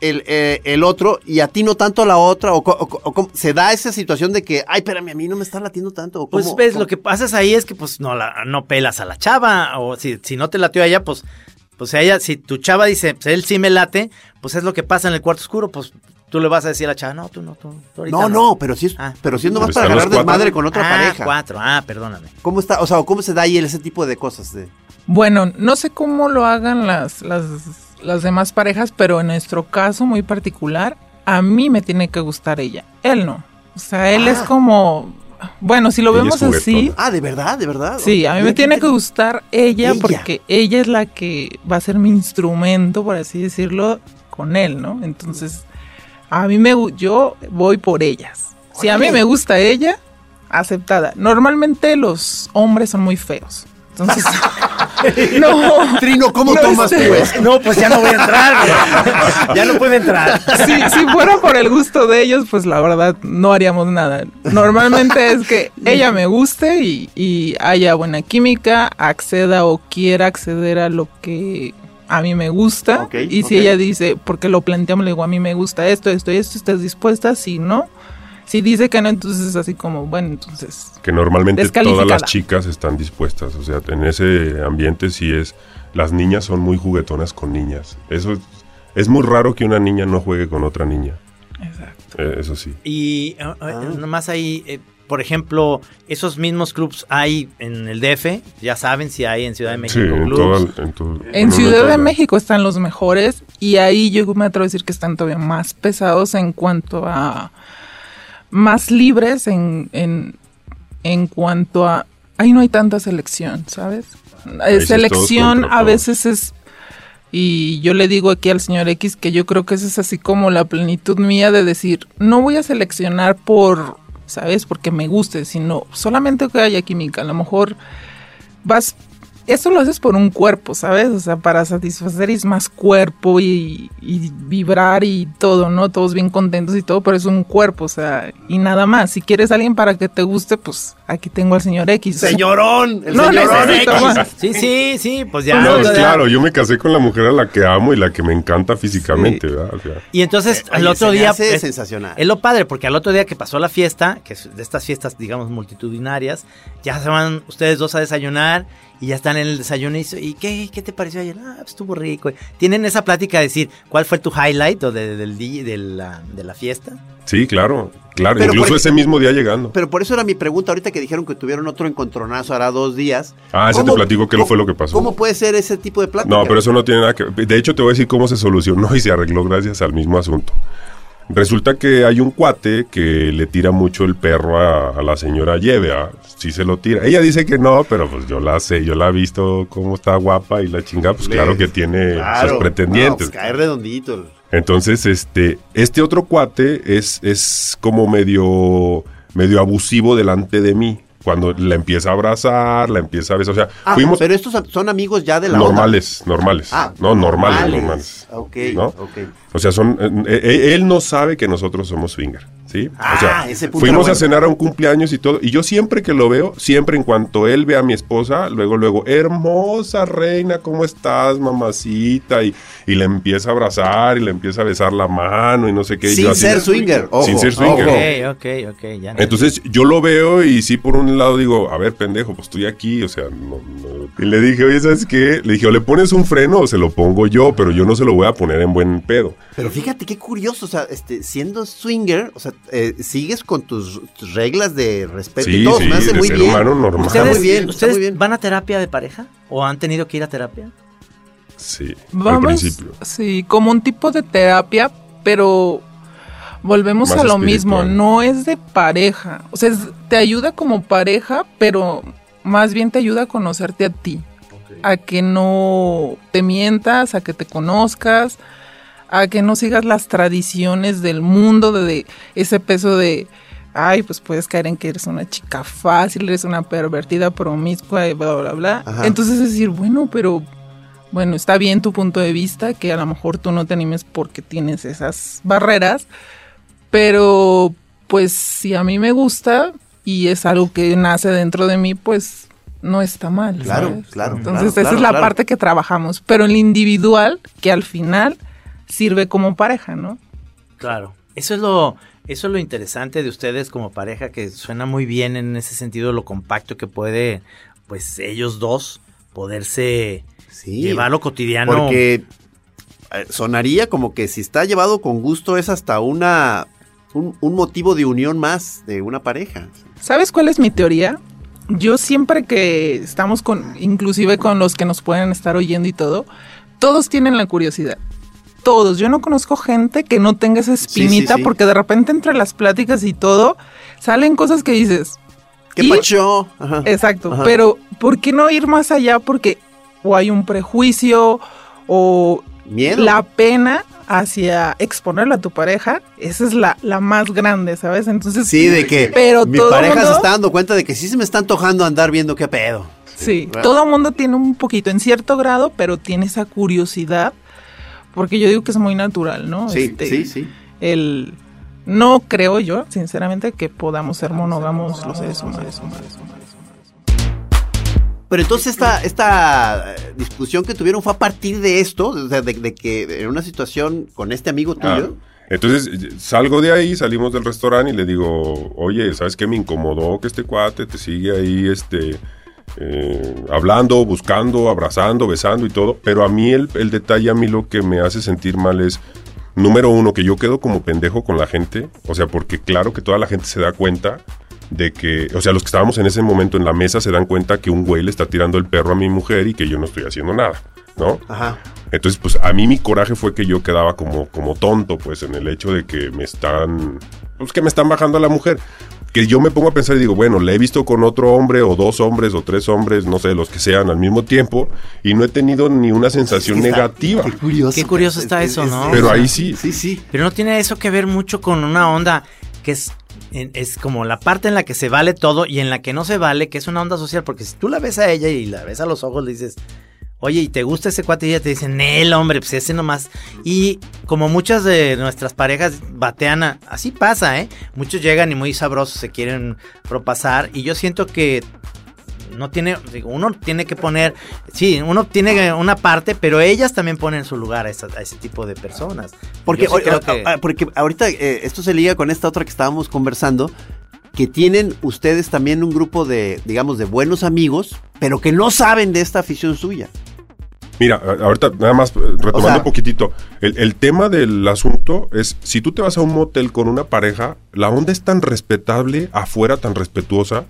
el, eh, el otro y a ti no tanto la otra, o, se da esa situación de que, ay, espérame, a mí no me está latiendo tanto. o Pues ves, cómo- lo que pasa ahí es que pues no la, no pelas a la chava, o si, si no te latió a ella, pues, pues ella, si tu chava dice, pues él sí me late, pues es lo que pasa en el cuarto oscuro, pues tú le vas a decir a la chava, no, tú no, tú, tú ahorita No, no, pero sí es, Ah. pero sí es nomás Pero para cuatro. desmadre con otra ah, pareja. cuatro, ah, perdóname. ¿Cómo está? O sea, ¿cómo se da ahí ese tipo de cosas? De... Bueno, no sé cómo lo hagan las, las, las demás parejas, pero en nuestro caso muy particular, a mí me tiene que gustar ella. Él no. O sea, él es Ah. como. Bueno, si lo Ella vemos así. Ah, de verdad, de verdad. Sí, a mí me tiene que gustar ella, Ella. porque ella es la que va a ser mi instrumento, por así decirlo, con él, ¿no? Entonces, a mí me yo voy por ellas. Si a mí me gusta ella, aceptada. Normalmente los hombres son muy feos. Entonces, no. Trino, ¿cómo No tomas sé. tú eso? No, pues ya no voy a entrar. Ya no puede entrar. Si, si fuera por el gusto de ellos, pues la verdad no haríamos nada. Normalmente es que ella me guste y, y haya buena química, acceda o quiera acceder a lo que a mí me gusta. Y si ella dice, porque lo planteamos, le digo, a mí me gusta esto, esto y esto, ¿estás dispuesta? Si no. Si dice que no, entonces es así como, bueno, entonces... Que normalmente todas las chicas están dispuestas. O sea, en ese ambiente sí es. Las niñas son muy juguetonas con niñas. Eso es, es muy raro que una niña no juegue con otra niña. Exacto. Eh, eso sí. Y ah, ah, Ah. nomás ahí, eh, por ejemplo, esos mismos clubs hay en el DF, ya saben si hay en Ciudad de Sí, México en clubs. todo. En, todo- En Ciudad de México están los mejores y ahí yo me atrevo a decir que están todavía más pesados en cuanto a más libres en, en, en cuanto a ahí no hay tanta selección, ¿sabes? Eh, Ahí sí selección a veces es y yo le digo aquí al señor X que yo creo que esa es así como la plenitud mía de decir, no voy a seleccionar por, ¿sabes? Porque me guste, sino solamente que haya química. A lo mejor vas, eso lo haces por un cuerpo, ¿sabes? O sea, para satisfacer es más cuerpo y, y vibrar y todo, ¿no? Todos bien contentos y todo, pero es un cuerpo, o sea, y nada más. Si quieres a alguien para que te guste, pues aquí tengo al señor X. Señorón, el No, señorón. necesito X. más. Sí, sí, sí, pues ya. No, claro, yo me casé con la mujer a la que amo y la que me encanta físicamente, ¿verdad? O sea, Y entonces al Oye, otro día hace es, sensacional. es lo padre porque al otro día que pasó la fiesta, que es de estas fiestas digamos multitudinarias, ya se van ustedes dos a desayunar y ya están en el desayuno y, ¿y qué, qué te pareció ayer? Ah, pues estuvo rico. Tienen esa plática de decir, ¿cuál fue tu highlight o de, del día de la, de la fiesta? sí, claro, claro. Pero incluso ese mismo día llegando. Pero por eso era mi pregunta ahorita que dijeron que tuvieron otro encontronazo hará dos días. Ah, ese te ¿Cómo- platico qué fue lo que pasó. ¿Cómo puede ser ese tipo de plática? No, pero eso no tiene nada que De hecho, te voy a decir cómo se solucionó y se arregló gracias al mismo asunto. Resulta que hay un cuate que le tira mucho el perro a, a la señora Yeve, ¿ah? sí se lo tira. Ella dice que no, pero pues yo la sé, yo la he visto cómo está guapa y la chinga, pues claro que tiene Claro. sus No, pretendientes. pues cae redondito. Entonces, este, este otro cuate es, es como medio, medio abusivo delante de mí. Cuando la empieza a abrazar, la empieza a besar. O sea, Ah, fuimos pero estos son amigos ya de la onda. normales, normales. Ah, no, normales, normales. Ok, ¿no? ok. O sea, son, eh, eh, él no sabe que nosotros somos swinger, ¿sí? Ah, o sea, ese punto fuimos a cenar a un cumpleaños y todo, y yo siempre que lo veo, siempre en cuanto él ve a mi esposa, luego, luego, hermosa reina, ¿cómo estás, mamacita? Y, y le empieza a abrazar y le empieza a besar la mano y no sé qué. Sin yo así- ser swinger, ojo, Sin ser swinger. ojo. Ok, ok, ok, ya. Entonces yo lo veo y sí por un lado digo, a ver pendejo, pues estoy aquí, o sea, no, no. Y le dije, oye, ¿sabes qué? Le dije, o le pones un freno o se lo pongo yo, pero yo no se lo voy a poner en buen pedo. Pero fíjate qué curioso, o sea, este, siendo swinger, o sea, eh, sigues con tus, tus reglas de respeto y todo, sí, me hace muy bien. humano normal. Está ¿Ustedes, muy bien, está ¿ustedes muy bien. van a terapia de pareja? ¿O han tenido que ir a terapia? Sí, al Vamos, principio. sí, como un tipo de terapia, pero volvemos Más a lo espiritual. mismo, no es de pareja, o sea, es- te ayuda como pareja, pero más bien te ayuda a conocerte a ti, a que no te mientas, a que te conozcas, a que no sigas las tradiciones del mundo, de, de ese peso de, ay, pues puedes caer en que eres una chica fácil, eres una pervertida, promiscua, y bla, bla, bla. Ajá. Entonces es decir, bueno, pero bueno, está bien tu punto de vista, que a lo mejor tú no te animes porque tienes esas barreras, pero pues si a mí me gusta y es algo que nace dentro de mí, pues no está mal. Claro, ¿sabes? claro, Entonces claro, esa es la claro. parte que trabajamos, pero el individual, que al final sirve como pareja, ¿no? Claro. Eso es lo, eso es lo interesante de ustedes como pareja, que suena muy bien en ese sentido lo compacto que puede, pues ellos dos, poderse Sí. llevar lo cotidiano. Porque eh, sonaría como que si está llevado con gusto es hasta una un, un motivo de unión más de una pareja. ¿Sabes cuál es mi teoría? Yo siempre que estamos con, inclusive con los que nos pueden estar oyendo y todo, todos tienen la curiosidad. Todos. Yo no conozco gente que no tenga esa espinita sí. porque de repente entre las pláticas y todo salen cosas que dices. ¿Qué pacho? Ajá. Exacto. Ajá. Pero ¿por qué no ir más allá? Porque o hay un prejuicio o Miedo. la pena hacia exponerlo a tu pareja, esa es la, la más grande, ¿sabes? Entonces, Sí, de que pero mi todo pareja se está dando cuenta de que sí se me está antojando andar viendo qué pedo. Sí, ¿verdad? todo mundo tiene un poquito, en cierto grado, pero tiene esa curiosidad, porque yo digo que es muy natural, ¿no? Sí, Este, sí, sí. El, no creo yo, sinceramente, que podamos ser monógamos los seres humanos. Pero entonces esta, esta eh, discusión que tuvieron fue a partir de esto, o sea, de, de que en una situación con este amigo Ah, tuyo. entonces salgo de ahí, salimos del restaurante y le digo, oye, ¿sabes qué? Me incomodó que este cuate te sigue ahí, este, eh, hablando, buscando, abrazando, besando y todo. Pero a mí el, el detalle, a mí lo que me hace sentir mal es, número uno, que yo quedo como pendejo con la gente. O sea, porque claro que toda la gente se da cuenta de que, o sea, los que estábamos en ese momento en la mesa se dan cuenta que un güey le está tirando el perro a mi mujer y que yo no estoy haciendo nada, ¿no? Ajá. Entonces, pues a mí mi coraje fue que yo quedaba como, como tonto, pues en el hecho de que me están, pues que me están bajando a la mujer. Que yo me pongo a pensar y digo, bueno, la he visto con otro hombre o dos hombres o tres hombres, no sé, los que sean al mismo tiempo, y no he tenido ni una sensación Está- negativa. Qué curioso. Qué curioso Es- está es- eso, es- ¿no? Pero O sea, ahí sí. Sí, sí. Pero no tiene eso que ver mucho con una onda que es, es como la parte en la que se vale todo y en la que no se vale, que es una onda social, porque si tú la ves a ella y la ves a los ojos, le dices, oye, ¿y te gusta ese cuate? Y ella te dice, el hombre, pues ese nomás. Y como muchas de nuestras parejas batean, a- así pasa, ¿eh? Muchos llegan y muy sabrosos se quieren propasar y yo siento que no tiene, digo, uno tiene que poner, sí, uno tiene una parte, pero ellas también ponen su lugar a, esa- a ese tipo de personas. Porque, Yo sí creo o- que- ah, porque ahorita eh, esto se liga con esta otra que estábamos conversando, que tienen ustedes también un grupo de, digamos, de buenos amigos, pero que no saben de esta afición suya. Mira, ahorita nada más eh, retomando O sea- un poquitito, el, el tema del asunto es, si tú te vas a un motel con una pareja, la onda es tan respetable, afuera tan respetuosa,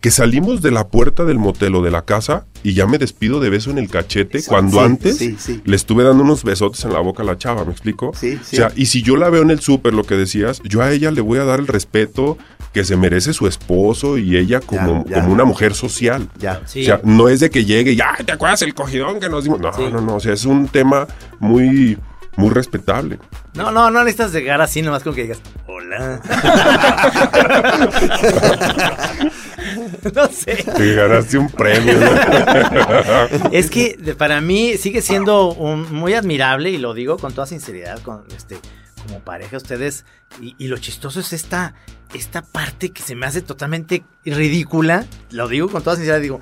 que salimos de la puerta del motel o de la casa y ya me despido de beso en el cachete, Exacto. cuando Sí, antes sí, sí. le estuve dando unos besotes en la boca a la chava, ¿me explico? Sí, sí. O sea, y si yo la veo en el súper, lo que decías, yo a ella le voy a dar el respeto que se merece su esposo y ella como, Ya, ya. como una mujer social. Ya. Sí. O sea, no es de que llegue y, ay, ¿te acuerdas el cogidón que nos dimos? No, Sí. no, no, o sea, es un tema muy, muy respetable. No, no, no necesitas llegar así, nomás como que digas, hola. no sé. Te ganaste un premio. ¿no? Es que para mí sigue siendo un, muy admirable, y lo digo con toda sinceridad, con este, como pareja ustedes, y, y lo chistoso es esta, esta parte que se me hace totalmente ridícula, lo digo con toda sinceridad, digo,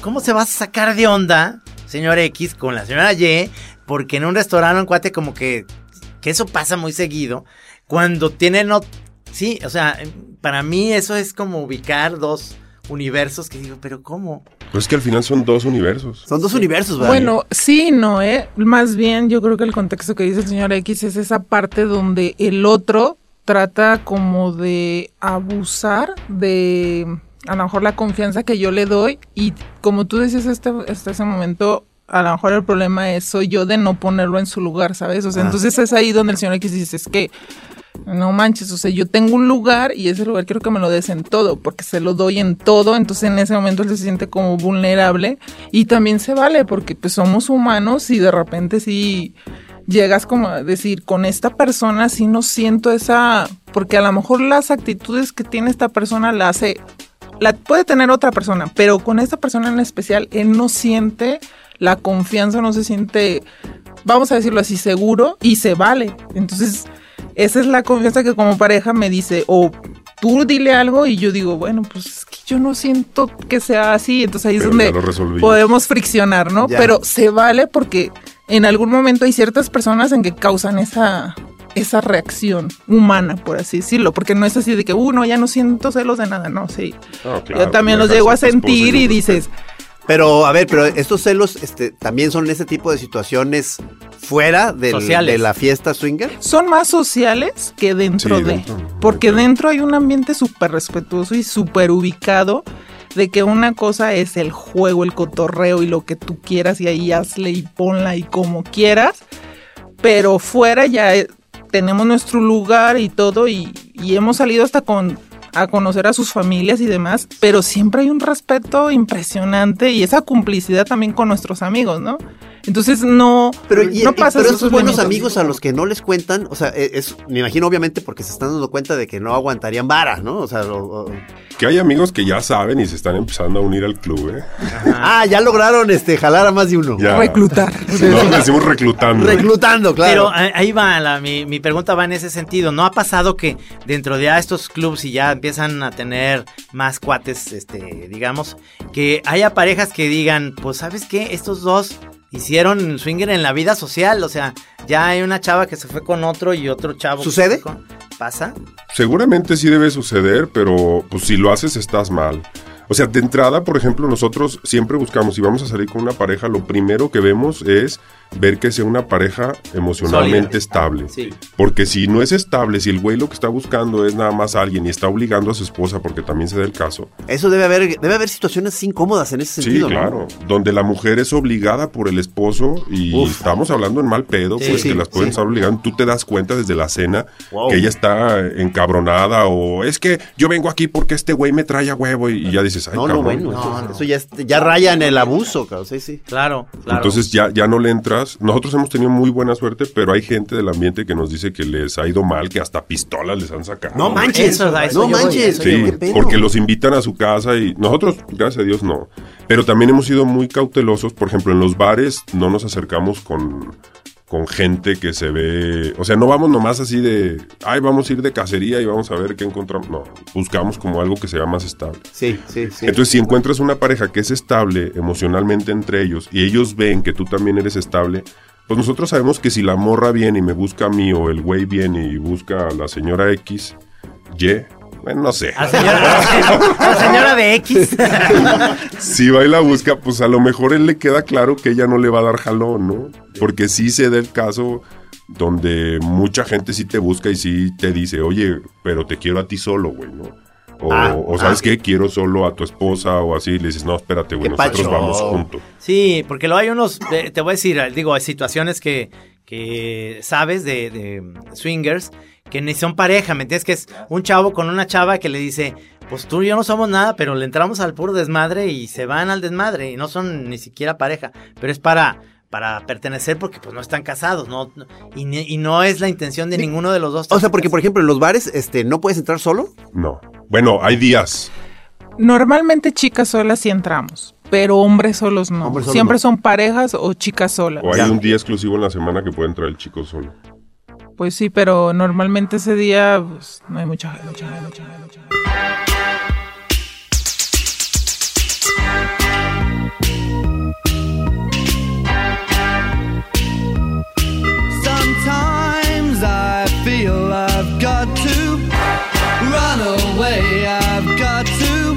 ¿cómo se va a sacar de onda, señor X, con la señora Y, porque en un restaurante un cuate como que, que eso pasa muy seguido, cuando tienen, ot- sí, o sea, para mí eso es como ubicar dos universos que digo, pero ¿cómo? Pues es que al final son dos universos. Son dos universos, ¿verdad? Bueno, sí, no, ¿eh? Más bien yo creo que el contexto que dice el señor X es esa parte donde el otro trata como de abusar de a lo mejor la confianza que yo le doy y como tú decías este, hasta ese momento, a lo mejor el problema es soy yo de no ponerlo en su lugar, ¿sabes? O sea, Ah. entonces es ahí donde el señor X dice, es que no manches, o sea, yo tengo un lugar y ese lugar quiero que me lo des en todo, porque se lo doy en todo, entonces en ese momento él se siente como vulnerable y también se vale, porque pues somos humanos y de repente sí llegas como a decir, con esta persona sí no siento esa, porque a lo mejor las actitudes que tiene esta persona la hace, la puede tener otra persona, pero con esta persona en especial él no siente la confianza, no se siente, vamos a decirlo así, seguro y se vale. Entonces, esa es la confianza que como pareja me dice, o tú dile algo y yo digo, bueno, pues es que yo no siento que sea así, entonces ahí Pero es donde podemos friccionar, ¿no? Ya. Pero se vale porque en algún momento hay ciertas personas en que causan esa esa reacción humana, por así decirlo, porque no es así de que, uno ya no siento celos de nada, no, sí. Yo también los llego a sentir y dices, Pero, a ver, pero estos celos este, también son ese tipo de situaciones fuera del- de la fiesta swinger. Son más sociales que dentro Sí, de. dentro, porque dentro. dentro hay un ambiente súper respetuoso y súper ubicado de que una cosa es el juego, el cotorreo y lo que tú quieras y ahí hazle y ponla y como quieras. Pero fuera ya eh, tenemos nuestro lugar y todo y, y hemos salido hasta con a conocer a sus familias y demás, pero siempre hay un respeto impresionante y esa complicidad también con nuestros amigos, ¿no? Entonces no, Pero, y- no pasa pero esos esos buenos amigos a los que no les cuentan, o sea, e, es, me imagino obviamente porque se están dando cuenta de que no aguantarían vara, ¿no? O sea, o- o- Que hay amigos que ya saben y se están empezando a unir al club, ¿eh? ah, ya lograron este jalar a más de uno. Ya. Reclutar. Le decimos reclutando. Reclutando, claro. Pero eh, ahí va, la- mi, mi pregunta va en ese sentido. ¿No ha pasado que dentro de ya estos clubs y ya empiezan a tener más cuates, este, digamos, que haya parejas que digan, pues, ¿sabes qué? Estos dos hicieron swinger en la vida social. O sea, ya hay una chava que se fue con otro y otro chavo. ¿Sucede? con- ¿Pasa? Seguramente sí debe suceder, pero pues si lo haces estás mal. O sea, de entrada, por ejemplo, nosotros siempre buscamos, si vamos a salir con una pareja, lo primero que vemos es ver que sea una pareja emocionalmente Sólida. estable. Sí. Porque si no es estable, si el güey lo que está buscando es nada más a alguien y está obligando a su esposa, porque también se da el caso. Eso debe haber, debe haber situaciones incómodas en ese Sí, sentido, ¿no? claro. Donde la mujer es obligada por el esposo y Uf. estamos hablando en mal pedo, Sí, pues sí, que las pueden sí. estar obligando. Tú te das cuenta desde la cena Wow. que ella está encabronada o es que yo vengo aquí porque este güey me trae a huevo y, y ya dices, ay, No, no, cabrón. bueno, No, eso, no. eso ya, raya en el abuso, cabrón, sí, sí. Claro, claro. Entonces ya, ya no le Nosotros hemos tenido muy buena suerte, pero hay gente del ambiente que nos dice que les ha ido mal, que hasta pistolas les han sacado. No manches, Eso, no voy, manches, porque los invitan a su casa y nosotros, gracias a Dios, no. Pero también hemos sido muy cautelosos. Por ejemplo, en los bares no nos acercamos con, con gente que se ve. O sea, no vamos nomás así de. Ay, vamos a ir de cacería y vamos a ver qué encontramos. No, buscamos como algo que sea más estable. Sí, sí, sí. Entonces, si encuentras una pareja que es estable emocionalmente entre ellos y ellos ven que tú también eres estable, pues nosotros sabemos que si la morra viene y me busca a mí o el güey viene y busca a la señora X, Y, bueno, no sé. A la señora, a la señora de X. Si va y la busca, pues a lo mejor él le queda claro que ella no le va a dar jalón, ¿no? Porque sí se da el caso donde mucha gente sí te busca y sí te dice, oye, pero te quiero a ti solo, güey, ¿no? O, Ah, o sabes ah. qué, quiero solo a tu esposa o así, le dices, no, espérate, güey, nosotros pacho. vamos juntos. Sí, porque luego hay unos, te voy a decir, digo, hay situaciones que, que sabes de, de swingers que ni son pareja, ¿me entiendes? Que es un chavo con una chava que le dice, pues tú y yo no somos nada, pero le entramos al puro desmadre y se van al desmadre y no son ni siquiera pareja, pero es para para pertenecer porque pues no están casados, no, no- y, ni- y no es la intención de ninguno de los dos. O sea, porque por ejemplo en los bares este no puedes entrar solo. No. Bueno, hay días. Normalmente chicas solas sí entramos, pero hombres solos no. Hombres solos Siempre no. son parejas o chicas solas. O hay Ya. un día exclusivo en la semana que puede entrar el chico solo. Pues sí, pero normalmente ese día pues, no hay mucha gente. mucha mucha mucha. Sometimes I feel I've got to run away. I've got to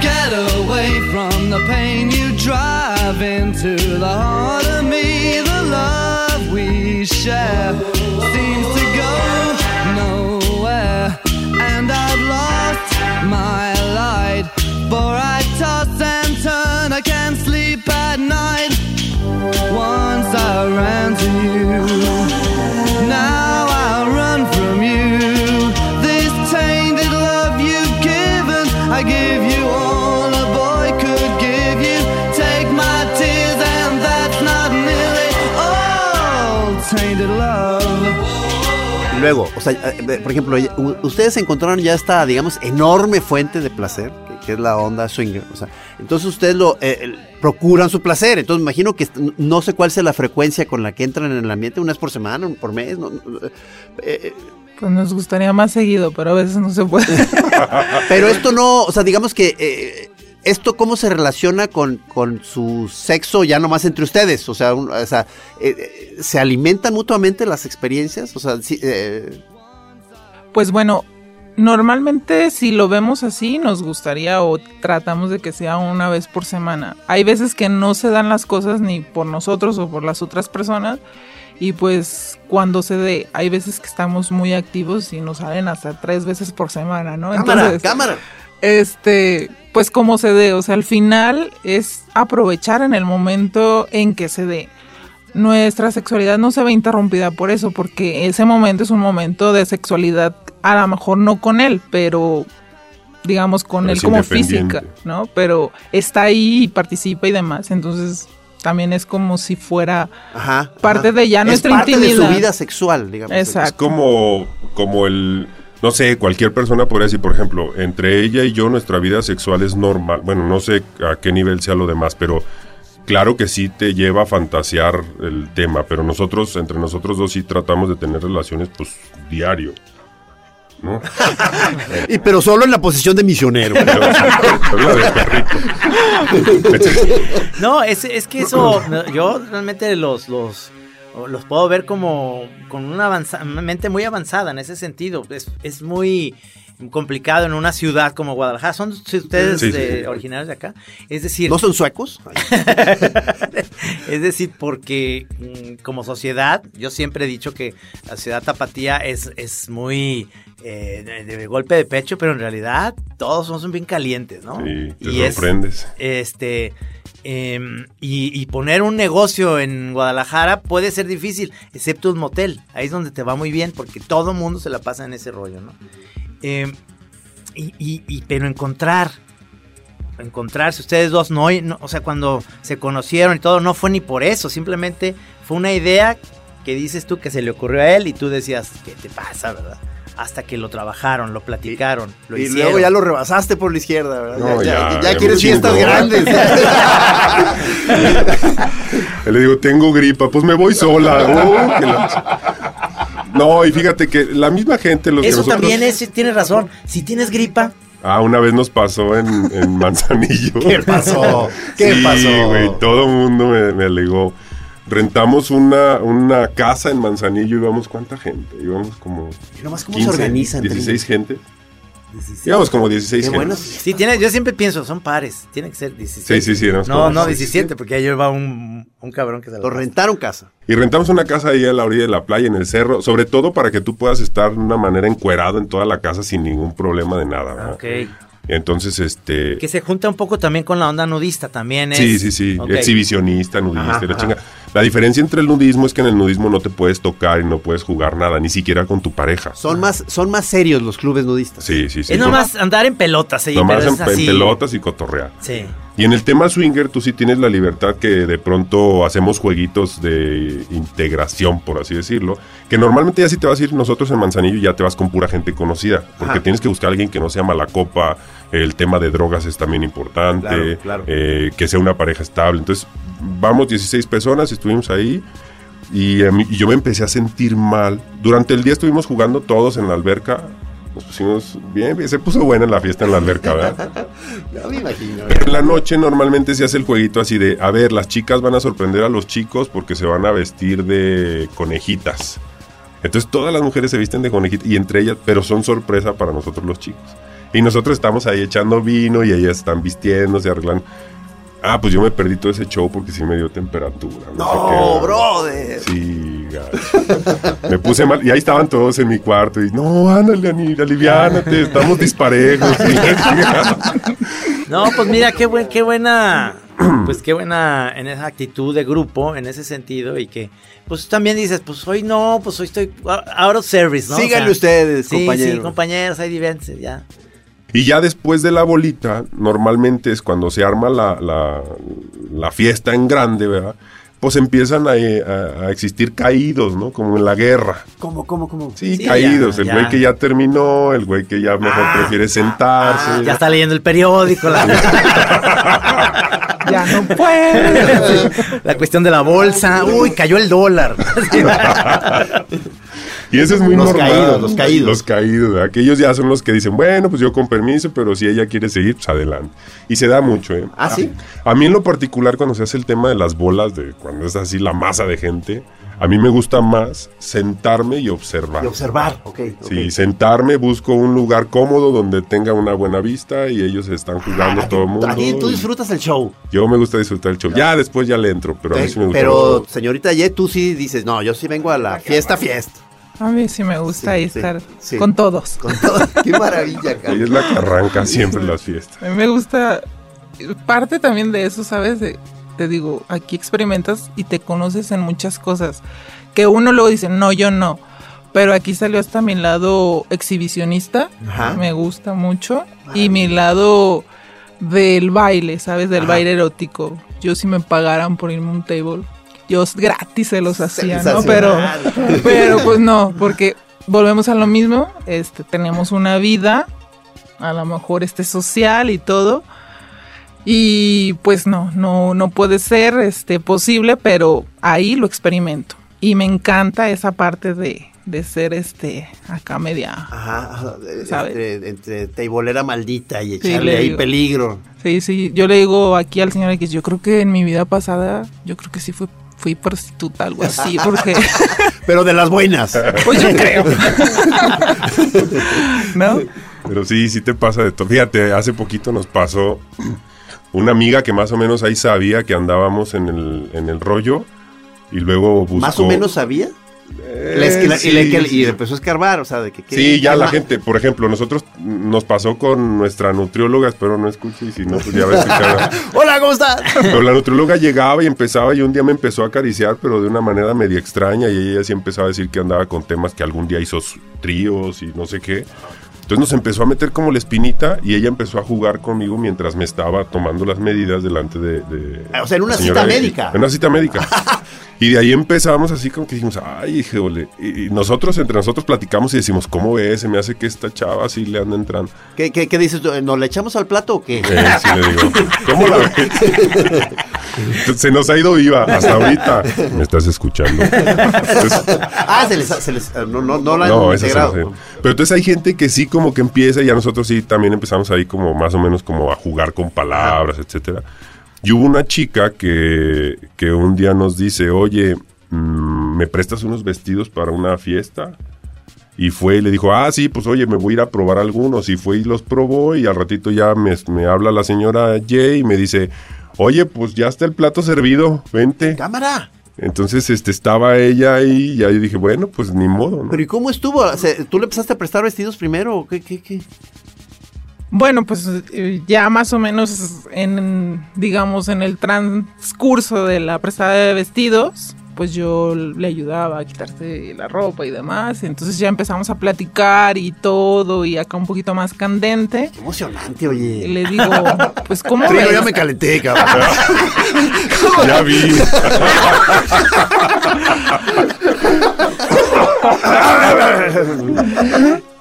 get away from the pain you drive into the heart of me. The love we share my light. For I toss and turn, I can't sleep at night. Once I ran to you, now I run from you. This tainted love you've given, I give you luego, o sea, eh, por ejemplo, ustedes encontraron ya esta, digamos, enorme fuente de placer, que, que es la onda swinger. O sea, entonces ustedes lo eh, procuran su placer. Entonces me imagino que no sé cuál sea la frecuencia con la que entran en el ambiente, una vez por semana, por mes. no- no, eh, Pues nos gustaría más seguido, pero a veces no se puede. pero esto no, o sea, digamos que eh, esto cómo se relaciona con, con su sexo ya nomás entre ustedes. O sea, un- o sea eh, eh, se alimentan mutuamente las experiencias. O sea, sí, eh, Pues bueno, Normalmente si lo vemos así nos gustaría o tratamos de que sea una vez por semana. Hay veces que no se dan las cosas ni por nosotros o por las otras personas y pues cuando se dé, hay veces que estamos muy activos y nos salen hasta tres veces por semana, ¿no? Cámara, cámara. Este, pues como se dé, o sea, al final es aprovechar en el momento en que se dé. Nuestra sexualidad no se ve interrumpida por eso, porque ese momento es un momento de sexualidad, a lo mejor no con él, pero digamos con Pero él es como física, ¿no? Pero está ahí y participa y demás, entonces también es como si fuera Ajá. parte ajá. de ya es nuestra parte intimidad. de su vida sexual, digamos. Exacto. Es como, como el, no sé, cualquier persona podría decir, por ejemplo, entre ella y yo nuestra vida sexual es normal. Bueno, no sé a qué nivel sea lo demás, pero claro que sí te lleva a fantasear el tema, pero nosotros, entre nosotros dos sí tratamos de tener relaciones pues diario. ¿No? Y pero solo en la posición de misionero. No, es, es que eso, no, yo realmente los, los, los puedo ver como con una, una mente muy avanzada en ese sentido. Es, es muy complicado en una ciudad como Guadalajara. ¿Son ustedes Sí, originarios de acá? Es decir, ¿No son suecos? es decir, porque mm, como sociedad, yo siempre he dicho que la ciudad tapatía es, es muy eh, de, de golpe de pecho, pero en realidad todos son bien calientes, ¿no? Sí, te Y es- este y, y poner un negocio en Guadalajara puede ser difícil, excepto un motel. Ahí es donde te va muy bien, porque todo mundo se la pasa en ese rollo, ¿no? Em, y, y- y- pero encontrar, encontrarse ustedes dos, no, no, o sea, cuando se conocieron y todo, no fue ni por eso, simplemente fue una idea que dices tú que se le ocurrió a él y tú decías, ¿qué te pasa, verdad? Hasta que lo trabajaron, lo platicaron, lo y hicieron. luego ya lo rebasaste por la izquierda, ¿verdad? No, ya, ya, ya- ya ya quieres fiestas grandes. Le digo, tengo gripa, pues me voy sola. Oh, que la- No, y fíjate que la misma gente, los que Eso nosotros- también es, tienes razón. Si tienes gripa, Ah, una vez nos pasó en, en Manzanillo. ¿Qué pasó? ¿Qué sí, pasó? güey, todo el mundo me, me alegó. Rentamos una, una casa en Manzanillo y íbamos, ¿cuánta gente? Íbamos como Nomás cómo se organizan. 16 gente. Íbamos como 16 Qué gente. buenos. sí tiene, yo siempre pienso, son pares, tiene que ser 16. Sí, sí, sí, No, como no 16. 17, porque ahí va un, un cabrón que se Lo lo rentaron casa. Y rentamos una casa ahí a la orilla de la playa, en el cerro, sobre todo para que tú puedas estar de una manera encuerado en toda la casa sin ningún problema de nada. ¿verdad? Ok. Entonces, este... Que se junta un poco también con la onda nudista, también es. Sí, sí, sí. Ok. Exhibicionista, nudista, Ajá, la ajá. chinga. La diferencia entre el nudismo es que en el nudismo no te puedes tocar y no puedes jugar nada, ni siquiera con tu pareja. Son más, son más serios los clubes nudistas. Sí, sí, sí. Es nomás andar en pelotas, sí, Nomás pero en, es en así. pelotas y cotorrear. Sí. Y en el tema swinger, tú sí tienes la libertad que de pronto hacemos jueguitos de integración, por así decirlo. Que normalmente ya si te vas a ir nosotros en Manzanillo, ya te vas con pura gente conocida. Porque Ajá. tienes que buscar a alguien que no sea mala copa. El tema de drogas es también importante. Claro, claro. eh, que sea una pareja estable. Entonces, vamos 16 personas, estuvimos ahí. Y, a mí- y yo me empecé a sentir mal. Durante el día estuvimos jugando todos en la alberca. Nos pusimos bien, bien, se puso buena la fiesta en la alberca, ¿verdad? Ya me imagino. Pero en la noche normalmente se hace el jueguito así de, a ver, las chicas van a sorprender a los chicos porque se van a vestir de conejitas. Entonces todas las mujeres se visten de conejitas y entre ellas, pero son sorpresa para nosotros los chicos. Y nosotros estamos ahí echando vino y ellas están vistiendo, se arreglan. Ah, pues yo me perdí todo ese show porque sí me dio temperatura. No, sé qué. brother. Sí, gacho. Me puse mal. Y ahí estaban todos en mi cuarto. Y no, ándale, aliviánate, estamos disparejos. No, pues mira, qué, buen, qué buena, pues qué buena en esa actitud de grupo, en ese sentido, y que, pues también dices, pues hoy no, pues hoy estoy out of service, ¿no? O Síganle sea, ustedes, sí, compañeros. Sí, compañeros, ahí diviértanse, ya. Y ya después de la bolita, normalmente es cuando se arma la, la, la fiesta en grande, ¿verdad? Pues empiezan a, a- a existir caídos, ¿no? Como en la guerra. ¿Cómo, cómo, cómo? Sí, Sí, caídos. ya, el ya. güey que ya terminó, el güey que ya mejor prefiere sentarse. Ya está leyendo el periódico, la, Ya no puede. la cuestión de la bolsa, uy, cayó el dólar. Y eso es muy Los normal. caídos, los caídos. Los caídos, ¿verdad? Que ellos ya son los que dicen, bueno, pues yo con permiso, pero si ella quiere seguir, pues adelante. Y se da mucho, ¿eh? ¿Ah, sí? A mí en lo particular, cuando se hace el tema de las bolas, de cuando es así la masa de gente, A mí me gusta más sentarme y observar. Y observar, ok. ok. Sí, sentarme, busco un lugar cómodo donde tenga una buena vista y ellos están jugando Ah, todo el mundo. A ti tú disfrutas el show. Yo me gusta disfrutar el show. Ya después ya le entro, pero a mí sí me gusta. Pero, señorita Ye, tú sí dices, no, yo sí vengo a la fiesta, fiesta. A mí sí me gusta ahí sí, estar sí. con todos. Con todo. Qué maravilla, cara. Ella es la que arranca siempre las fiestas. A mí me gusta. Parte también de eso, ¿sabes? De- te digo, aquí experimentas y te conoces en muchas cosas. Que uno luego dice, no, yo no. Pero aquí salió hasta mi lado exhibicionista. Ajá. Me gusta mucho. Y mi lado del baile, ¿sabes? Del Ajá. baile erótico. Yo si me pagaran por irme a un table, yo gratis se los hacía, ¿no? Pero, pero pues no, porque volvemos a lo mismo. Este, tenemos una vida, a lo mejor este social y todo. Y pues no, no, no puede ser este posible, pero ahí lo experimento. Y me encanta esa parte de, de ser este acá media. Ajá, ¿Sabes? entre, entre teibolera maldita y Sí, echarle le ahí digo. peligro. Sí, sí. Yo le digo aquí al señor X, yo creo que en mi vida pasada, yo creo que sí fui, fui prostituta, algo así, porque Pero de las buenas. pues yo creo. ¿No? Pero sí, sí te pasa de todo. Fíjate, hace poquito nos pasó una amiga que más o menos ahí sabía que andábamos en el, en el rollo y luego buscó... Más o menos sabía. Eh, Le sí, y, le- que- y sí. empezó a escarbar, o sea, de que... que- Sí, ya la gente, por ejemplo, nosotros nos pasó con nuestra nutrióloga, espero no escuche y si no, pues ya va a escuchar. Hola, ¿cómo estás? Pero la nutrióloga llegaba y empezaba y un día me empezó a acariciar, pero de una manera media extraña y ella sí empezaba a decir que andaba con temas que algún día hizo tríos y no sé qué. Entonces nos empezó a meter como la espinita y ella empezó a jugar conmigo mientras me estaba tomando las medidas delante de... de O sea, en una cita médica. En una cita médica. Y de ahí empezamos así como que dijimos, ay, híjole. Y y nosotros, entre nosotros platicamos y decimos, ¿cómo ves? Se me hace que esta chava sí le anda entrando. ¿Qué, qué, qué dices? ¿Nos le echamos al plato o qué? Eh, sí le digo, ¿cómo la ves? Se nos ha ido viva hasta ahorita. ¿Me estás escuchando? Entonces, ah, se les... Se les no, no, no la no, esa. Pero entonces hay gente que sí como que empieza y a nosotros sí también empezamos ahí como más o menos como a jugar con palabras, etcétera. Y hubo una chica que, que un día nos dice, oye, mm, ¿me prestas unos vestidos para una fiesta? Y fue y le dijo, ah, sí, pues oye, me voy a ir a probar algunos. Y fue y los probó y al ratito ya me, me habla la señora Jay y me dice, oye, pues ya está el plato servido, vente. ¡Cámara! Entonces este, estaba ella ahí y yo dije, bueno, pues ni modo, ¿no? ¿Pero y cómo estuvo? ¿Tú le empezaste a prestar vestidos primero o qué, qué, qué? Bueno, pues eh, ya más o menos en, digamos, en el transcurso de la prestada de vestidos, pues yo le ayudaba a quitarse la ropa y demás. Entonces ya empezamos a platicar y todo, y acá un poquito más candente. Qué emocionante, Y oye. le digo, pues, ¿cómo Trigo, ya me calenté, cabrón. Ya vi.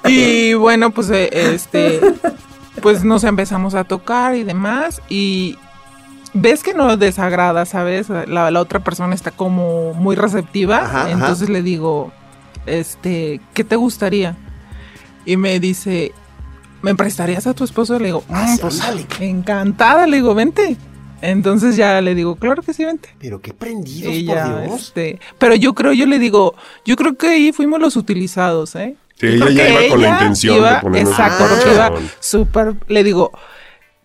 Y bueno, pues eh, este pues nos empezamos a tocar y demás y ves que no desagrada, ¿sabes? La, la otra persona está como muy receptiva, Ajá, ajá. entonces le digo, este, ¿qué te gustaría? Y me dice, ¿me prestarías a tu esposo? Le digo, Ah, "Mm, sí, pues encantada, le digo, vente. Entonces ya le digo, claro que sí, vente. Pero qué prendidos, por Dios. este, pero yo creo, yo le digo, yo creo que ahí fuimos los utilizados, ¿eh? Sí, ella ya iba con la intención iba- de ponernos Exacto, un iba súper, le digo,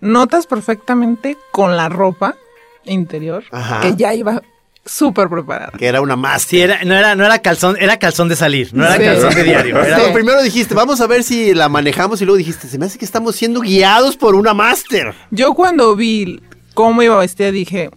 notas perfectamente con la ropa interior Ajá. que ya iba súper preparada. Que era una más. Sí, era, no, era, no era calzón, era calzón de salir, no era Sí. calzón de diario. Era, primero dijiste, vamos a ver si la manejamos y luego dijiste, se me hace que estamos siendo guiados por una máster. Yo cuando vi cómo iba vestida dije,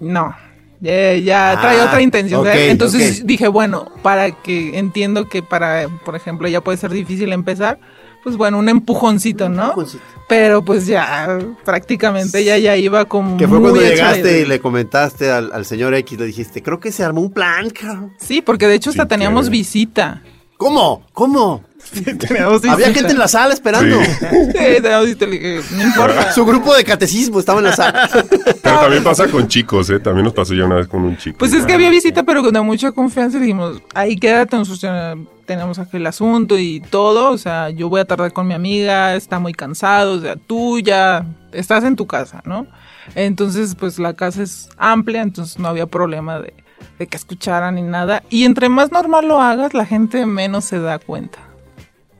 no, ya, ya Ah, trae otra intención. Entonces dije, bueno, para que entiendo que para, por ejemplo, ya puede ser difícil empezar, pues bueno, un empujoncito, ¿no? empujoncito. Pero pues ya prácticamente ya ya iba como Que fue muy cuando llegaste y le comentaste al, al señor X, le dijiste, creo que se armó un plan, cabrón. Sí, porque de hecho hasta Sí, teníamos claro. visita. ¿Cómo? ¿Cómo? Teníamos Había gente en la sala esperando. Sí. No importa. Su grupo de catecismo estaba en la sala. Pero también pasa con chicos, ¿eh? También nos pasó ya una vez con un chico. Pues es que había visita, pero con mucha confianza y dijimos, ahí quédate, nosotros tenemos aquel asunto y todo, o sea, yo voy a tardar con mi amiga, está muy cansado, o sea, tú ya estás en tu casa, ¿no? Entonces, pues la casa es amplia, entonces no había problema de, de que escucharan ni nada. Y entre más normal lo hagas, la gente menos se da cuenta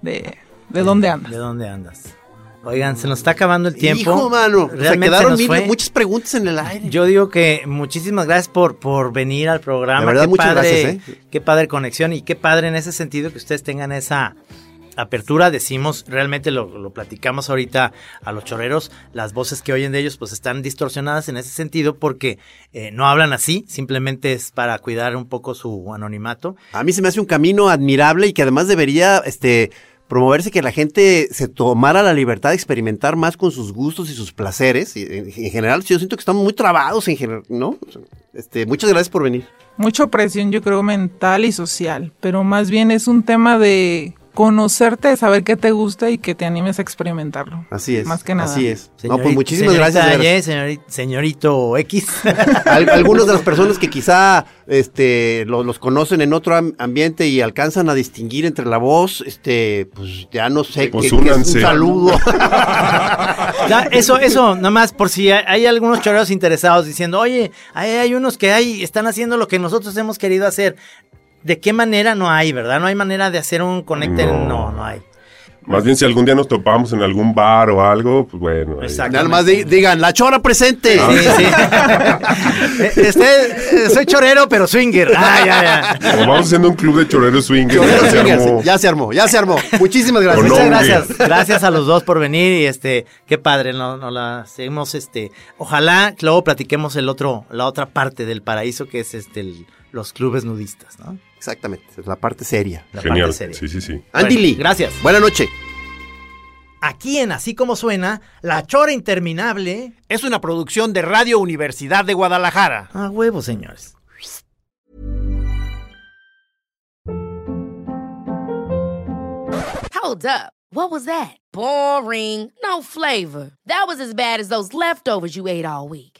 de, de dónde andas. ¿De dónde andas? Oigan, se nos está acabando el tiempo. Hijo, mano. Se Realmente quedaron mil- fue. muchas preguntas en el aire. Yo digo que muchísimas gracias por, por venir al programa. De verdad, qué muchas padre, gracias, ¿eh? Qué padre conexión y qué padre en ese sentido que ustedes tengan esa apertura. Decimos, realmente lo, lo platicamos ahorita a los choreros, las voces que oyen de ellos pues están distorsionadas en ese sentido porque eh, no hablan así, simplemente es para cuidar un poco su anonimato. A mí se me hace un camino admirable y que además debería este, promoverse que la gente se tomara la libertad de experimentar más con sus gustos y sus placeres. Y en, en general, yo siento que estamos muy trabados en general, ¿no? Este, muchas gracias por venir. Mucha presión, yo creo, mental y social, pero más bien es un tema de conocerte, saber qué te gusta y que te animes a experimentarlo. Así es. Más que nada. Así es. no, pues muchísimas gracias. señorito X. Al- algunas de las personas que quizá este, lo- los conocen en otro am- ambiente y alcanzan a distinguir entre la voz, este, pues ya no sé Pues qué, qué es un saludo. Ya, eso, eso, nada más por si hay, hay algunos choreros interesados diciendo, oye, hay, hay unos que hay, están haciendo lo que nosotros hemos querido hacer. ¿De qué manera no hay, verdad? No hay manera de hacer un conecte. No. No, no, hay. Más bien si algún día nos topamos en algún bar o algo, pues bueno. Exacto. Nada más di- digan, la chora presente. Sí, sí. Eh, este, eh, soy chorero, pero swinger. Ah, ya, ya. O vamos haciendo un club de choreros swingers. Chorero ya se swingers. armó. Ya se armó, ya se armó. Muchísimas gracias. Muchas gracias. Gracias a los dos por venir y este, qué padre, no, no la seguimos, este, ojalá luego platiquemos el otro, la otra parte del paraíso que es este, el- los clubes nudistas, ¿no? Exactamente, es la parte seria. La Genial. parte seria. Sí, sí, sí. Andy Bueno, Lee. gracias. Buenas noches. Aquí en Así Como Suena, La Chora Interminable. Es una producción de Radio Universidad de Guadalajara. A huevo, señores. Hold up. What was that? Boring. No flavor. That was as bad as those leftovers you ate all week.